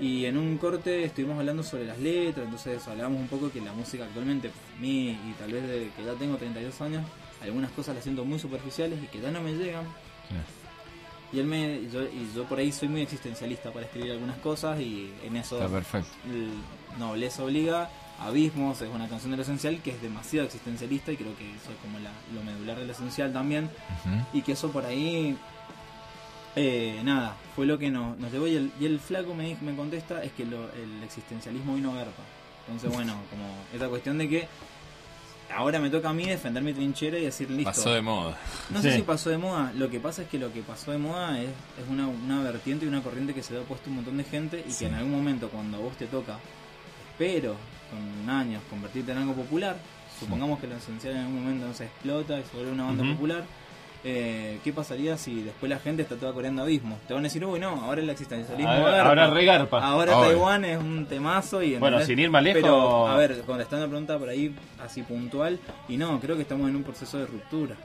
Y en un corte estuvimos hablando sobre las letras, entonces hablábamos un poco que la música actualmente, para mí, y tal vez de que ya tengo 32 años, algunas cosas las siento muy superficiales y que ya no me llegan. Y él me, yo, y yo por ahí soy muy existencialista para escribir algunas cosas y en eso Está perfecto. Nobleza Obliga, Abismos es una canción de lo esencial que es demasiado existencialista y creo que eso es como la- lo medular de lo esencial también y que eso por ahí eh, nada fue lo que nos, nos llevó y el, y el flaco me, me contesta es que lo- el existencialismo vino a garpa entonces bueno como esa cuestión de que ahora me toca a mí defender mi trinchera y decir listo Pasó de moda. no sé Sí. si pasó de moda, lo que pasa es que lo que pasó de moda es, es una, una vertiente y una corriente que se le ha puesto un montón de gente y Sí. que en algún momento cuando a vos te toca, espero, con años, convertirte en algo popular, supongamos que lo esencial en algún momento no se explota y se vuelve una banda popular, eh, ¿qué pasaría si después la gente está toda coreando abismo? Te van a decir, uy no, ahora el existencialismo Ahora- garpa. ahora regarpa. Ahora Obvio. Taiwán es un temazo y Bueno, sin ir más lejos- Pero, a ver, contestando la pregunta por ahí así puntual, y no, creo que estamos en un proceso de ruptura.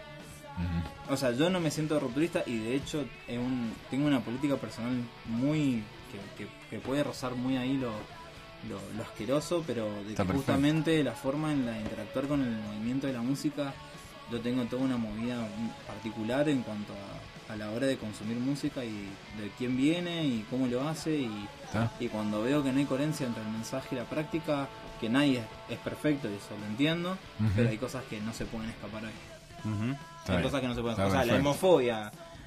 O sea, yo no me siento rupturista y de hecho es un- tengo una política personal muy que, que- que puede rozar muy ahí lo, lo, lo asqueroso, pero de que justamente la forma en la de interactuar con el movimiento de la música, yo tengo toda una movida particular en cuanto a, a la hora de consumir música y de quién viene y cómo lo hace y, cuando veo que no hay coherencia entre el mensaje y la práctica, que nadie es, es perfecto y eso lo entiendo, pero hay cosas que no se pueden escapar ahí. Hay bien. cosas que no se pueden Está O sea, la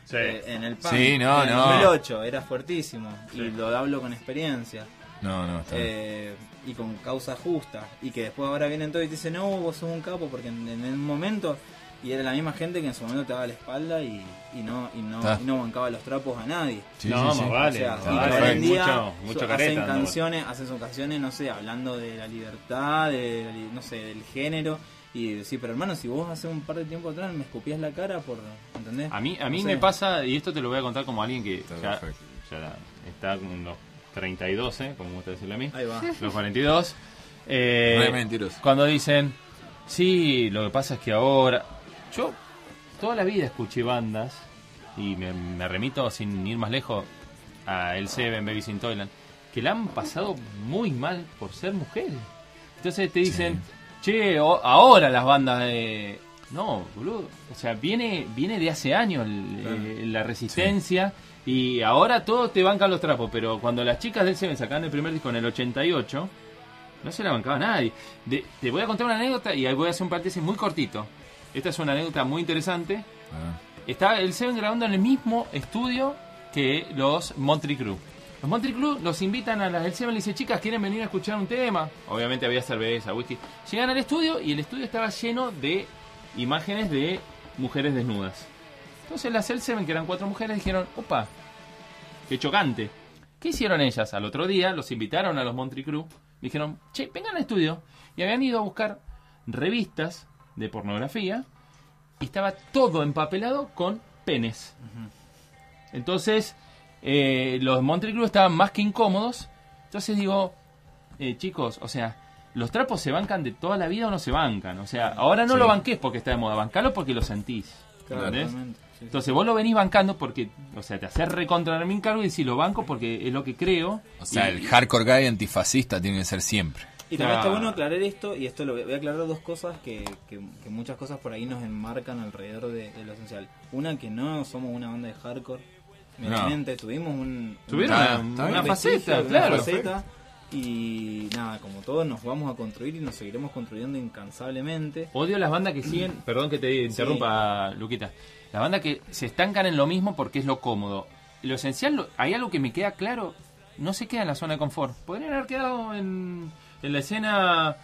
Sí. eh, en el PAN Sí, no, en el no. 2008 era fuertísimo Sí. y lo hablo con experiencia No, no, está bien. Y con causa justa y que después ahora vienen todos y te dicen no, vos sos un capo porque en, en el momento y era la misma gente que en su momento te daba la espalda y, y no y no, Ah. y no bancaba los trapos a nadie. Sí, no, sí, más sí. vale. o sea, vale. hoy en día mucho, mucho hacen careta. ¿no? canciones, hacen sus canciones, no sé, hablando de la libertad, de no sé, del género Y decir, pero hermano, si vos hace un par de tiempo atrás me escupías la cara por. ¿Entendés? A mí, a mí No sé. me pasa, y esto te lo voy a contar como alguien que Está ya, está con los 32, ¿eh? como me gusta decirle a mí. Ahí va. Los 42. Eh. Cuando dicen, sí, lo que pasa es que ahora. Yo toda la vida escuché bandas, y me, me remito sin ir más lejos a El Seven, Baby Toyland, que la han pasado muy mal por ser mujeres. Entonces te dicen, che, o- ahora las bandas de. No, boludo. O sea, viene, viene de hace años el- eh, la resistencia. Y ahora todos te bancan los trapos. Pero cuando las chicas del Seven sacaban el primer disco en el 88, no se la bancaba nadie. De- te voy a contar una anécdota y ahí voy a hacer un paréntesis muy cortito. Esta es una anécdota muy interesante. Ah, Está el Seven grabando en el mismo estudio que los Montry Crew. Los Montry Crew los invitan a las del Seven y le dicen, chicas, ¿quieren venir a escuchar un tema? Obviamente había cerveza, whisky. Llegan al estudio y el estudio estaba lleno de imágenes de mujeres desnudas. Entonces las del Seven, que eran cuatro mujeres, dijeron, opa, qué chocante. ¿Qué hicieron ellas? Al otro día los invitaron a los Montry Crew. Dijeron, che, vengan al estudio. Y habían ido a buscar revistas de pornografía y estaba todo empapelado con penes. Entonces, eh, los Montry Crew estaban más que incómodos. Entonces digo, eh, chicos, o sea, los trapos se bancan de toda la vida o no se bancan. O sea, ahora no Sí. lo banques porque está de moda, bancalo porque lo sentís. Claro, Entonces vos lo venís bancando porque, o sea, te haces recontra mi cargo y decís lo banco porque es lo que creo. O sea, Y- el hardcore guy antifascista tiene que ser siempre. Y también Ah. está bueno aclarar esto, y esto lo voy voy a aclarar dos cosas que, que, que muchas cosas por ahí nos enmarcan alrededor de, de lo esencial. Una, que no somos una banda de hardcore, tuvimos un... Tuvieron una, una faceta, una claro. faceta, y nada, como todos nos vamos a construir y nos seguiremos construyendo incansablemente. Odio las bandas que siguen, [clears throat] perdón que te interrumpa, Luquita, las bandas que se estancan en lo mismo porque es lo cómodo. Lo esencial, lo- hay algo que me queda claro, no se queda en la zona de confort. Podrían haber quedado en, en la escena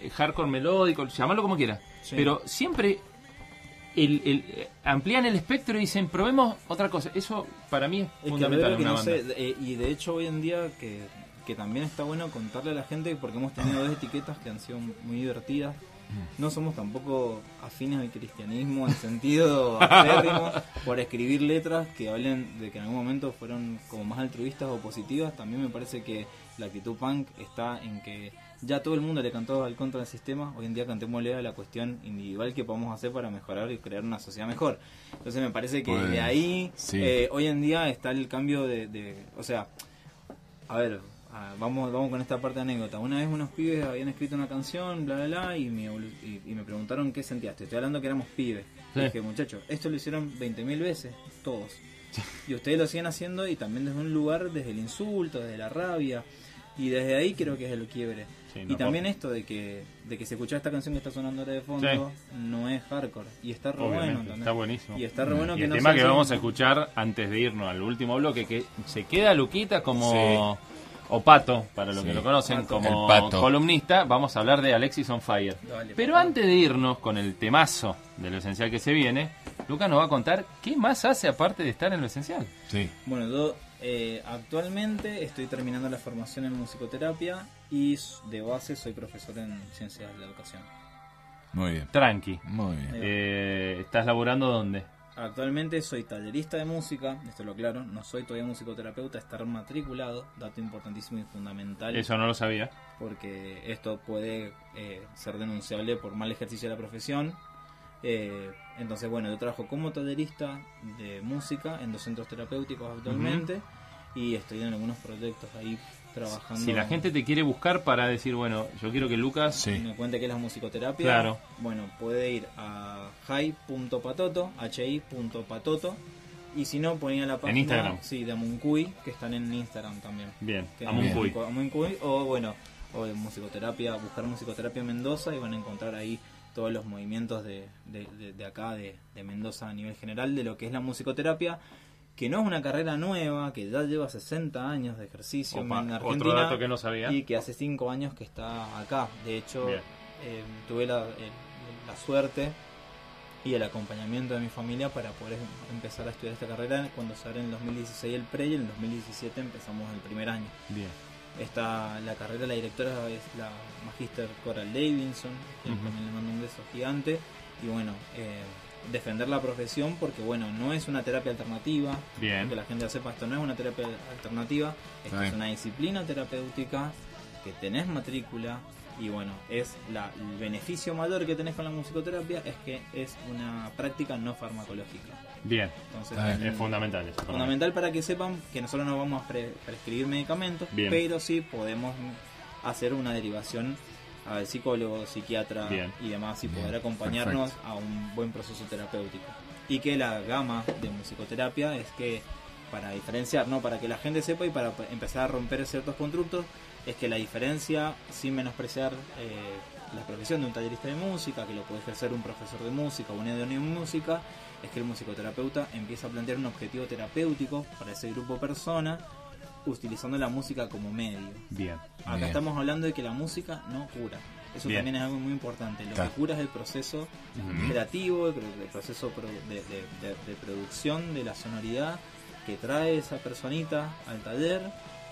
eh, hardcore melódico, llamarlo como quiera. Sí. Pero siempre el, el- amplían el espectro y dicen, probemos otra cosa. Eso para mí es, fundamental en una no banda. sé, eh, y de hecho hoy en día que, que también está bueno contarle a la gente, porque hemos tenido dos etiquetas que han sido muy divertidas. No somos tampoco afines al cristianismo en sentido [laughs] acérrimo por escribir letras que hablen de que en algún momento fueron como más altruistas o positivas. También me parece que la actitud punk está en que ya todo el mundo le cantó al contra del sistema. Hoy en día cantémosle a la cuestión individual que podemos hacer para mejorar y crear una sociedad mejor. Entonces me parece que Pues, de ahí sí. eh, hoy en día está el cambio de, de- o sea, a ver, ah, vamos vamos con esta parte de anécdota. Una vez unos pibes habían escrito una canción, bla, bla, bla, y me, y, y me preguntaron qué sentías. Te estoy hablando que éramos pibes. Sí. Dije, muchachos, esto lo hicieron 20.000 veces, todos. Y ustedes lo siguen haciendo y también desde un lugar, desde el insulto, desde la rabia. Y desde ahí creo que es el quiebre. Sí, y también esto de que, de que se escucha esta canción que está sonando ahora de fondo, Sí. no es hardcore. Y está re Obviamente, bueno. ¿entendés? está buenísimo. Y está re bueno Y que el no tema que vamos a escuchar antes de irnos al último bloque, que se queda Luquita como o Pato, para los Sí. que lo conocen, Pato. como El Pato. columnista, vamos a hablar de Alexis on Fire. Dale, Pero antes de irnos con el temazo de lo esencial que se viene, Lucas nos va a contar qué más hace aparte de estar en lo esencial. Sí. Bueno, yo eh, actualmente estoy terminando la formación en musicoterapia y de base soy profesor en ciencias de la educación. Muy bien. Tranqui. Muy bien. Eh, ¿Estás laburando dónde? Actualmente soy tallerista de música, esto lo aclaro, no soy todavía musicoterapeuta, estar matriculado, dato importantísimo y fundamental, Eso no lo sabía. porque esto puede eh, ser denunciable por mal ejercicio de la profesión. Eh, entonces, bueno, yo trabajo como tallerista de música en dos centros terapéuticos actualmente y estoy en algunos proyectos ahí trabajando. Si la gente te quiere buscar para decir, bueno, yo quiero que Lucas... Sí. me cuente qué es la musicoterapia, Claro. bueno, puede ir a hi.patoto, hi.patoto, y si no, ponía la página Instagram. Sí, de Amuncuy, que están en Instagram también. Bien, Amuncuy. Amuncuy, o bueno, o de musicoterapia, buscar musicoterapia Mendoza y van a encontrar ahí todos los movimientos de, de, de- de acá, de, de Mendoza a nivel general, de lo que es la musicoterapia, que no es una carrera nueva, que ya lleva 60 años de ejercicio Opa, en otro Argentina. dato que no sabía. Y que hace 5 años que está acá. De hecho, eh, tuve la, el- la suerte y el acompañamiento de mi familia para poder em- empezar a estudiar esta carrera cuando se abre en el 2016 el pre y en el 2017 empezamos el primer año. Bien. Está la carrera, la directora es la Magister Coral Davidson, que Ujú. también le mando un beso gigante. Y bueno, eh, defender la profesión porque bueno, no es una terapia alternativa. Bien. Que la gente sepa, esto no es una terapia alternativa, esto es una disciplina terapéutica que tenés matrícula y bueno, es la, el beneficio mayor que tenés con la musicoterapia es que es una práctica no farmacológica. Bien. Entonces. Es fundamental eso. fundamental para que sepan que nosotros no vamos a pre- prescribir medicamentos, Bien. pero sí podemos hacer una derivación al psicólogo, psiquiatra Bien. y demás y Bien, poder acompañarnos a un buen proceso terapéutico. Y que la gama de musicoterapia es que, para diferenciar, ¿no? para que la gente sepa y para empezar a romper ciertos constructos, es que la diferencia, sin menospreciar eh, la profesión de un tallerista de música, que lo puede ejercer un profesor de música o un idóneo en música, es que el musicoterapeuta empieza a plantear un objetivo terapéutico para ese grupo persona, utilizando la música como medio. Bien. Acá Bien. estamos hablando de que la música no cura. Eso Bien. también es algo muy importante. Lo Claro. que cura es el proceso creativo, el, pro- el proceso pro- de, de- de- de producción de la sonoridad que trae esa personita al taller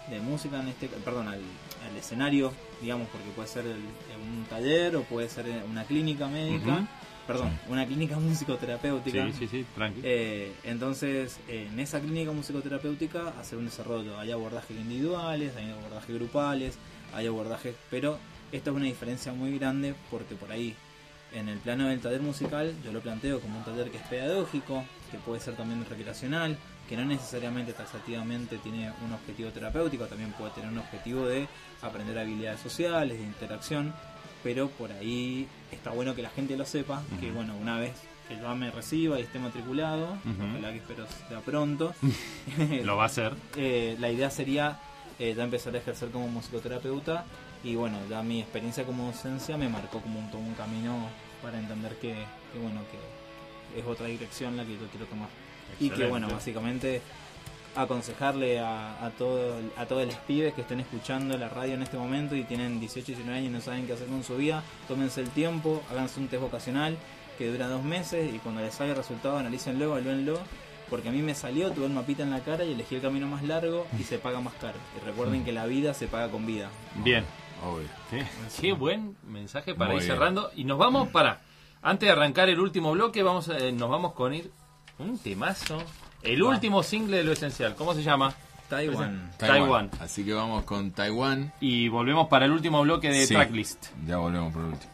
de música, en este perdón, al, al escenario, digamos, porque puede ser el- un taller o puede ser una clínica médica. Perdón, una clínica musicoterapéutica. Sí, sí, sí, tranqui. Eh, entonces, eh, en esa clínica musicoterapéutica hacer un desarrollo. Hay abordajes individuales, hay abordajes grupales, hay abordajes, pero esto es una diferencia muy grande porque por ahí, en el plano del taller musical, yo lo planteo como un taller que es pedagógico, que puede ser también recreacional, que no necesariamente taxativamente tiene un objetivo terapéutico, también puede tener un objetivo de aprender habilidades sociales, de interacción, pero por ahí está bueno que la gente lo sepa, que bueno, una vez que yo me reciba y esté matriculado, Ujú. ojalá que espero sea pronto, [laughs] Lo va a hacer. eh, la idea sería eh, ya empezar a ejercer como musicoterapeuta y bueno, ya mi experiencia como docencia me marcó como un, todo un camino para entender que, que, bueno, que es otra dirección la que yo quiero tomar. Y que bueno, básicamente aconsejarle a, a, todo, a todos los pibes que estén escuchando la radio en este momento y tienen 18 y 19 años y no saben qué hacer con su vida, tómense el tiempo, háganse un test vocacional que dura dos meses y cuando les salga el resultado analícenlo, evalúenlo, porque a mí me salió, tuve el mapita en la cara y elegí el camino más largo y se paga más caro. Y recuerden que la vida se paga con vida. Bien. Obvio. Sí. Qué buen mensaje para Muy ir bien. cerrando. Y nos vamos para. Antes de arrancar el último bloque, vamos a- eh, nos vamos con ir. Un temazo. El último single de lo esencial. ¿Cómo se llama? Taiwán. Taiwán. Así que vamos con Taiwán. Y volvemos para el último bloque de Sí. tracklist. Ya volvemos por último.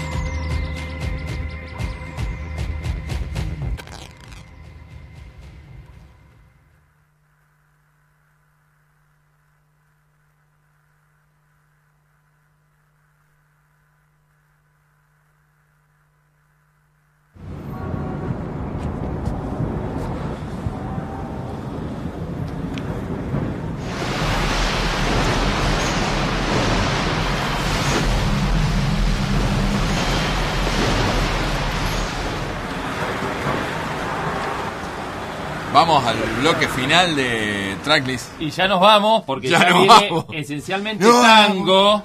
Final de Tracklist. Y ya nos vamos, porque Ya ya, nos viene vamos. esencialmente tango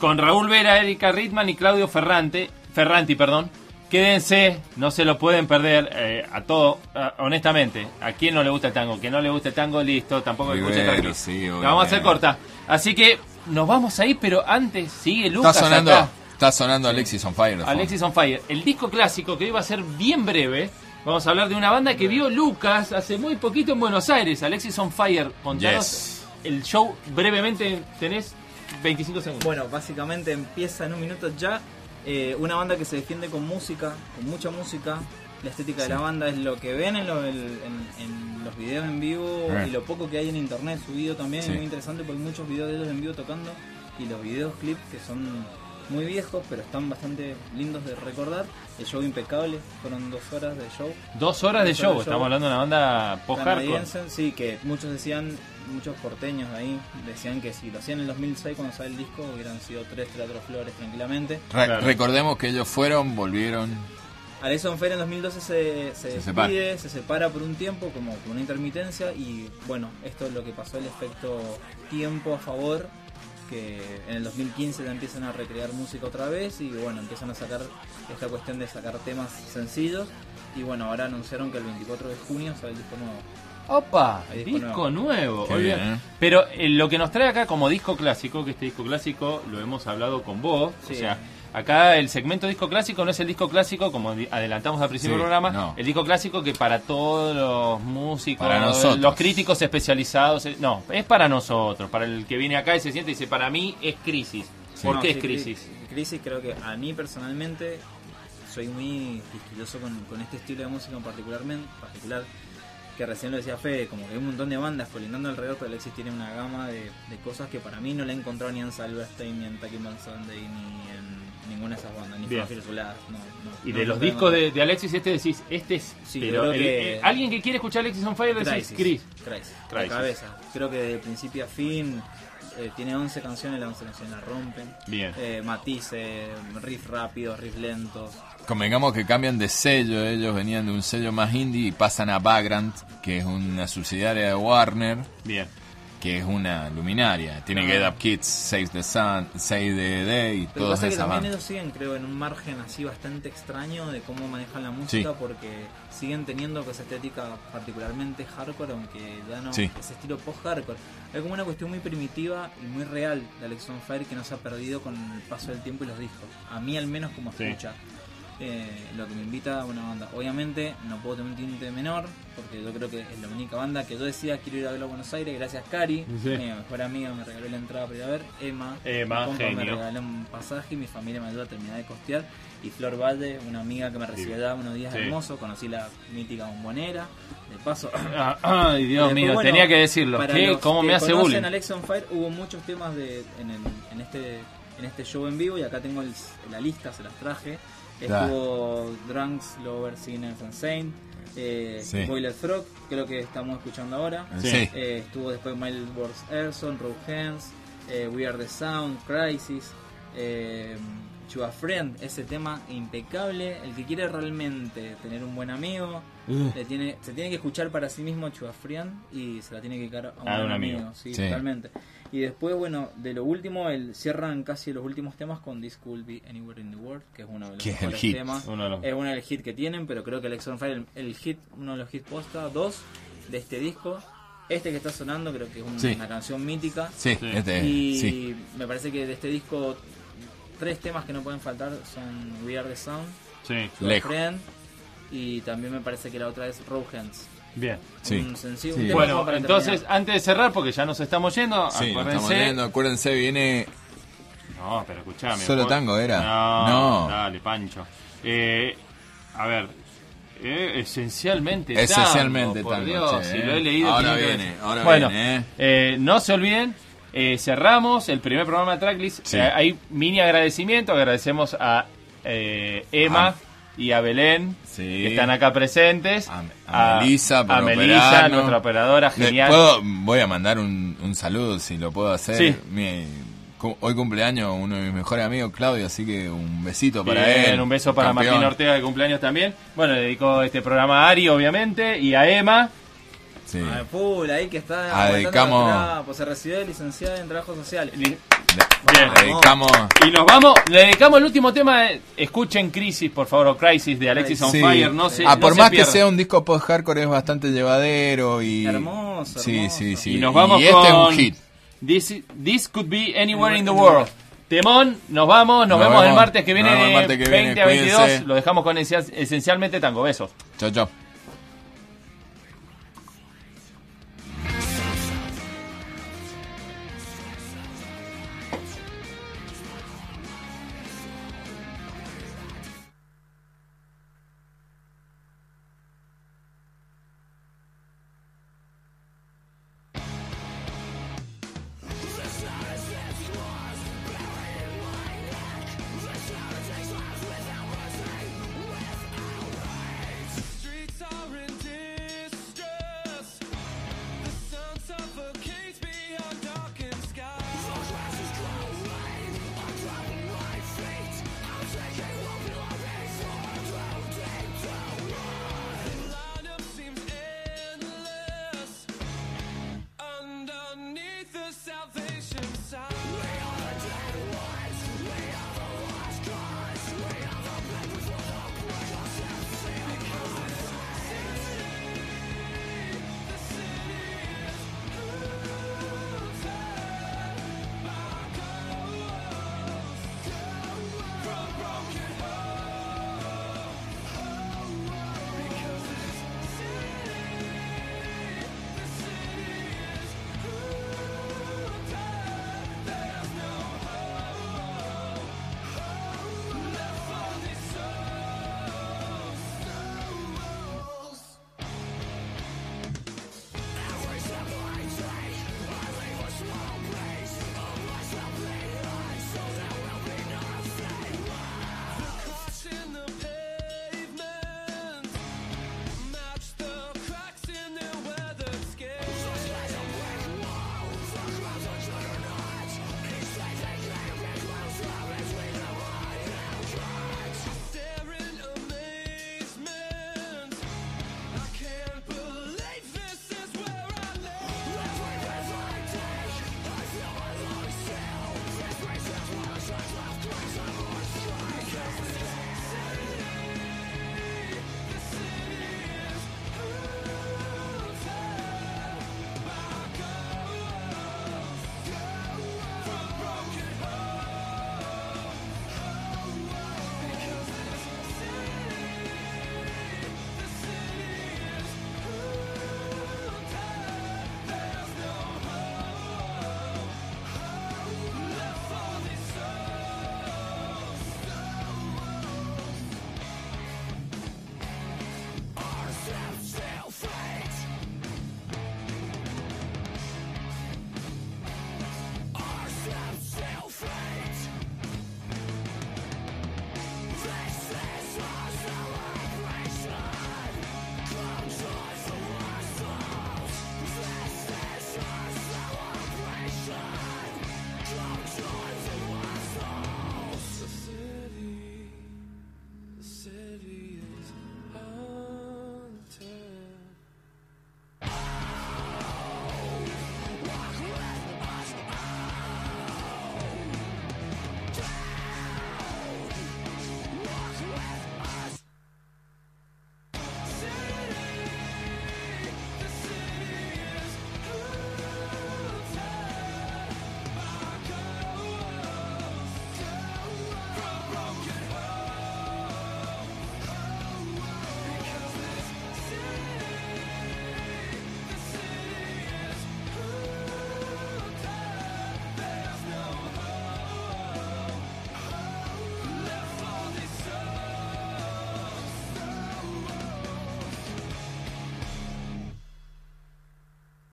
con Raúl Vera, Erika Ritman y Claudio Ferrante, Ferranti. Perdón. Quédense, no se lo pueden perder eh, a todo, eh, honestamente. A quien no le gusta el tango, que no le gusta el tango, listo, tampoco Tracklist. sí, La vamos a hacer corta. Así que nos vamos ahí, pero antes sigue Lucas Está sonando, acá. está sonando Alexis on Fire. Alexis on Fire. El disco clásico que hoy va a ser bien breve. Vamos a hablar de una banda que vio Lucas hace muy poquito en Buenos Aires. Alexis on Fire. Contanos Yes. el show brevemente. Tenés 25 segundos. Bueno, básicamente empieza en un minuto ya. eh, una banda que se defiende con música, con mucha música. La estética de la banda es lo que ven en, lo- en- en los videos en vivo y lo poco que hay en internet subido también. Sí. Es muy interesante porque hay muchos videos de ellos en vivo tocando y los videos clips que son muy viejos pero están bastante lindos de recordar. El show impecable, fueron dos horas de show. Dos horas de show. Estamos hablando de una banda post-hardcore. Sí, que muchos decían, muchos porteños ahí, decían que si lo hacían en el 2006 cuando sale el disco hubieran sido tres Teatro Flores tranquilamente. Re- Recordemos que ellos fueron, volvieron. Alex on Fair en 2012 se, se, Se separa. despide, se separa por un tiempo, como con una intermitencia, y bueno, esto es lo que pasó, el efecto tiempo a favor, que en el 2015 ya empiezan a recrear música otra vez, y bueno, empiezan a sacar esta cuestión de sacar temas sencillos, y bueno, ahora anunciaron que el 24 de junio sale el disco nuevo. Opa, Hay disco, nuevo. Olvida- bien, ¿eh? Pero eh, lo que nos trae acá como disco clásico, que este disco clásico lo hemos hablado con vos, Sí. o sea, acá el segmento disco clásico no es el disco clásico, como di- adelantamos al principio Sí, del programa, no. el disco clásico que para todos los músicos, Para nosotros. los críticos especializados, eh, no, es para nosotros, para el que viene acá y se siente y dice, para mí es crisis. ¿Por No, qué sí, es crisis? cri- Crisis creo que a mí personalmente soy muy quisquilloso con, con este estilo de música en particularmente, particular, que recién lo decía Fede, como que hay un montón de bandas colindando alrededor, pero Alexis tiene una gama de, de cosas que para mí no la he encontrado ni en Salverstein, ni en Taki Man Sunday, ni en ninguna de esas bandas, ni Bien. en Firzuladas, no, no, Y no de los discos de, de Alexis, este decís, este es... Sí, pero creo el- que- eh, alguien que quiere escuchar Alexis on Fire decís, Crisis, Chris. Crisis, Crisis. cabeza. Creo que de principio a fin eh, tiene 11 canciones, las 11 canciones la rompen. Bien. Eh, matices, riff rápidos, riff lentos. Convengamos que cambian de sello, ellos venían de un sello más indie y pasan a Vagrant, que es una subsidiaria de Warner, Bien. Que es una luminaria. Tiene Ah. Get Up Kids, Save the Sun, Save the Day y Pero todas pasa que esas también bandas. ellos siguen, creo, en un margen así bastante extraño de cómo manejan la música, Sí. porque siguen teniendo esa estética particularmente hardcore, aunque ya no Sí. ese estilo post-hardcore. Es como una cuestión muy primitiva y muy real de Alex on Fire que no se ha perdido con el paso del tiempo y los discos. A mí al menos como Sí. Eh, lo que me invita a una banda. Obviamente no puedo tener un tinte menor, porque yo creo que es la única banda que yo decía quiero ir a verlo a Buenos Aires, gracias Cari, Sí. mi mejor amiga me regaló la entrada para ir a ver, Emma, Emma, mi me regaló un pasaje y mi familia me ayudó a terminar de costear, y Flor Valle, una amiga que me recibió allá unos días Sí. hermosos, conocí la mítica bombonera, de paso... [coughs] Ah, Ay, Dios mío, bueno, tenía que decirlo. ¿Qué? los ¿Cómo que me hace bullying? a Alex on Fire hubo muchos temas de, en, el- en este en este show en vivo y acá tengo el- la lista, se las traje. Estuvo Drunks, Lovers, Sinners and Saints, eh, Sí. Boiler Frog, creo que estamos escuchando ahora. Sí. Eh, estuvo después Miles Wars Erson, Road Hands, eh, We Are the Sound, Crisis, eh, Chua Friend, ese tema impecable. El que quiere realmente tener un buen amigo, Uh. le tiene, se tiene que escuchar para sí mismo Chua Friend y se la tiene que dar a un, A buen un amigo. Sí, Sí. totalmente. Y después, bueno, de lo último, el, cierran casi los últimos temas con This Could Be Anywhere in the World, que es uno de los Que el mejores hit. temas. Uno de los- Es uno de los hits que tienen, pero creo que Alex on Fire, el, el hit, uno de los hits posta, dos de este disco. Este que está sonando creo que es un- Sí. una canción mítica. Sí, Sí. este, Y sí. me parece que de este disco, tres temas que no pueden faltar son We Are the Sound, Sí. Friend, y también me parece que la otra es Row Hands. Bien. Sí. Un sencillo, Sí. Bueno, entonces, terminar. antes de cerrar, porque ya nos estamos yendo, Sí, nos acuérdense. estamos. Acuérdense, viene. No, pero escuchame. ¿Solo vos- tango era? No, No. dale, Pancho. Eh, a ver, eh, esencialmente tango. Esencialmente por tango, Dios, che, si eh. lo he leído. Ahora viene, ahora bueno, viene, eh. eh, no se olviden. eh, cerramos el primer programa de Tracklist. Sí. Eh, hay mini agradecimiento. Agradecemos a eh, Emma Ah. y a Belén, Sí. que están acá presentes. A, a Melissa, por a Melissa, nuestra operadora, genial. ¿puedo- voy a mandar un, un saludo si lo puedo hacer. Sí. Mi- hoy cumpleaños uno de mis mejores amigos, Claudio, así que un besito para Bien, él. un beso para campeón. Martín Ortega de cumpleaños también. Bueno, le dedicó este programa a Ari, obviamente, y a Emma. Sí. Ah, full, ahí que está Ah, dedicamos- los trapos, se recibió de licenciada en trabajo social. Bien. Dedicamos. Y nos vamos, le dedicamos el último tema. eh, escuchen Crisis, por favor, o Crisis de Alexis on Sí. Fire. No se, Ah, no por se más que sea un disco post-hardcore, es bastante llevadero y. Hermoso, Sí, hermoso. sí, sí. Y nos vamos este con es un hit. This, This Could Be Anywhere in the World. Temón, nos vamos, nos, Nos vemos, el martes que viene martes que viene, 20 a 22. cuídense. Lo dejamos con esencial- esencialmente tango. Besos. Chao, chao.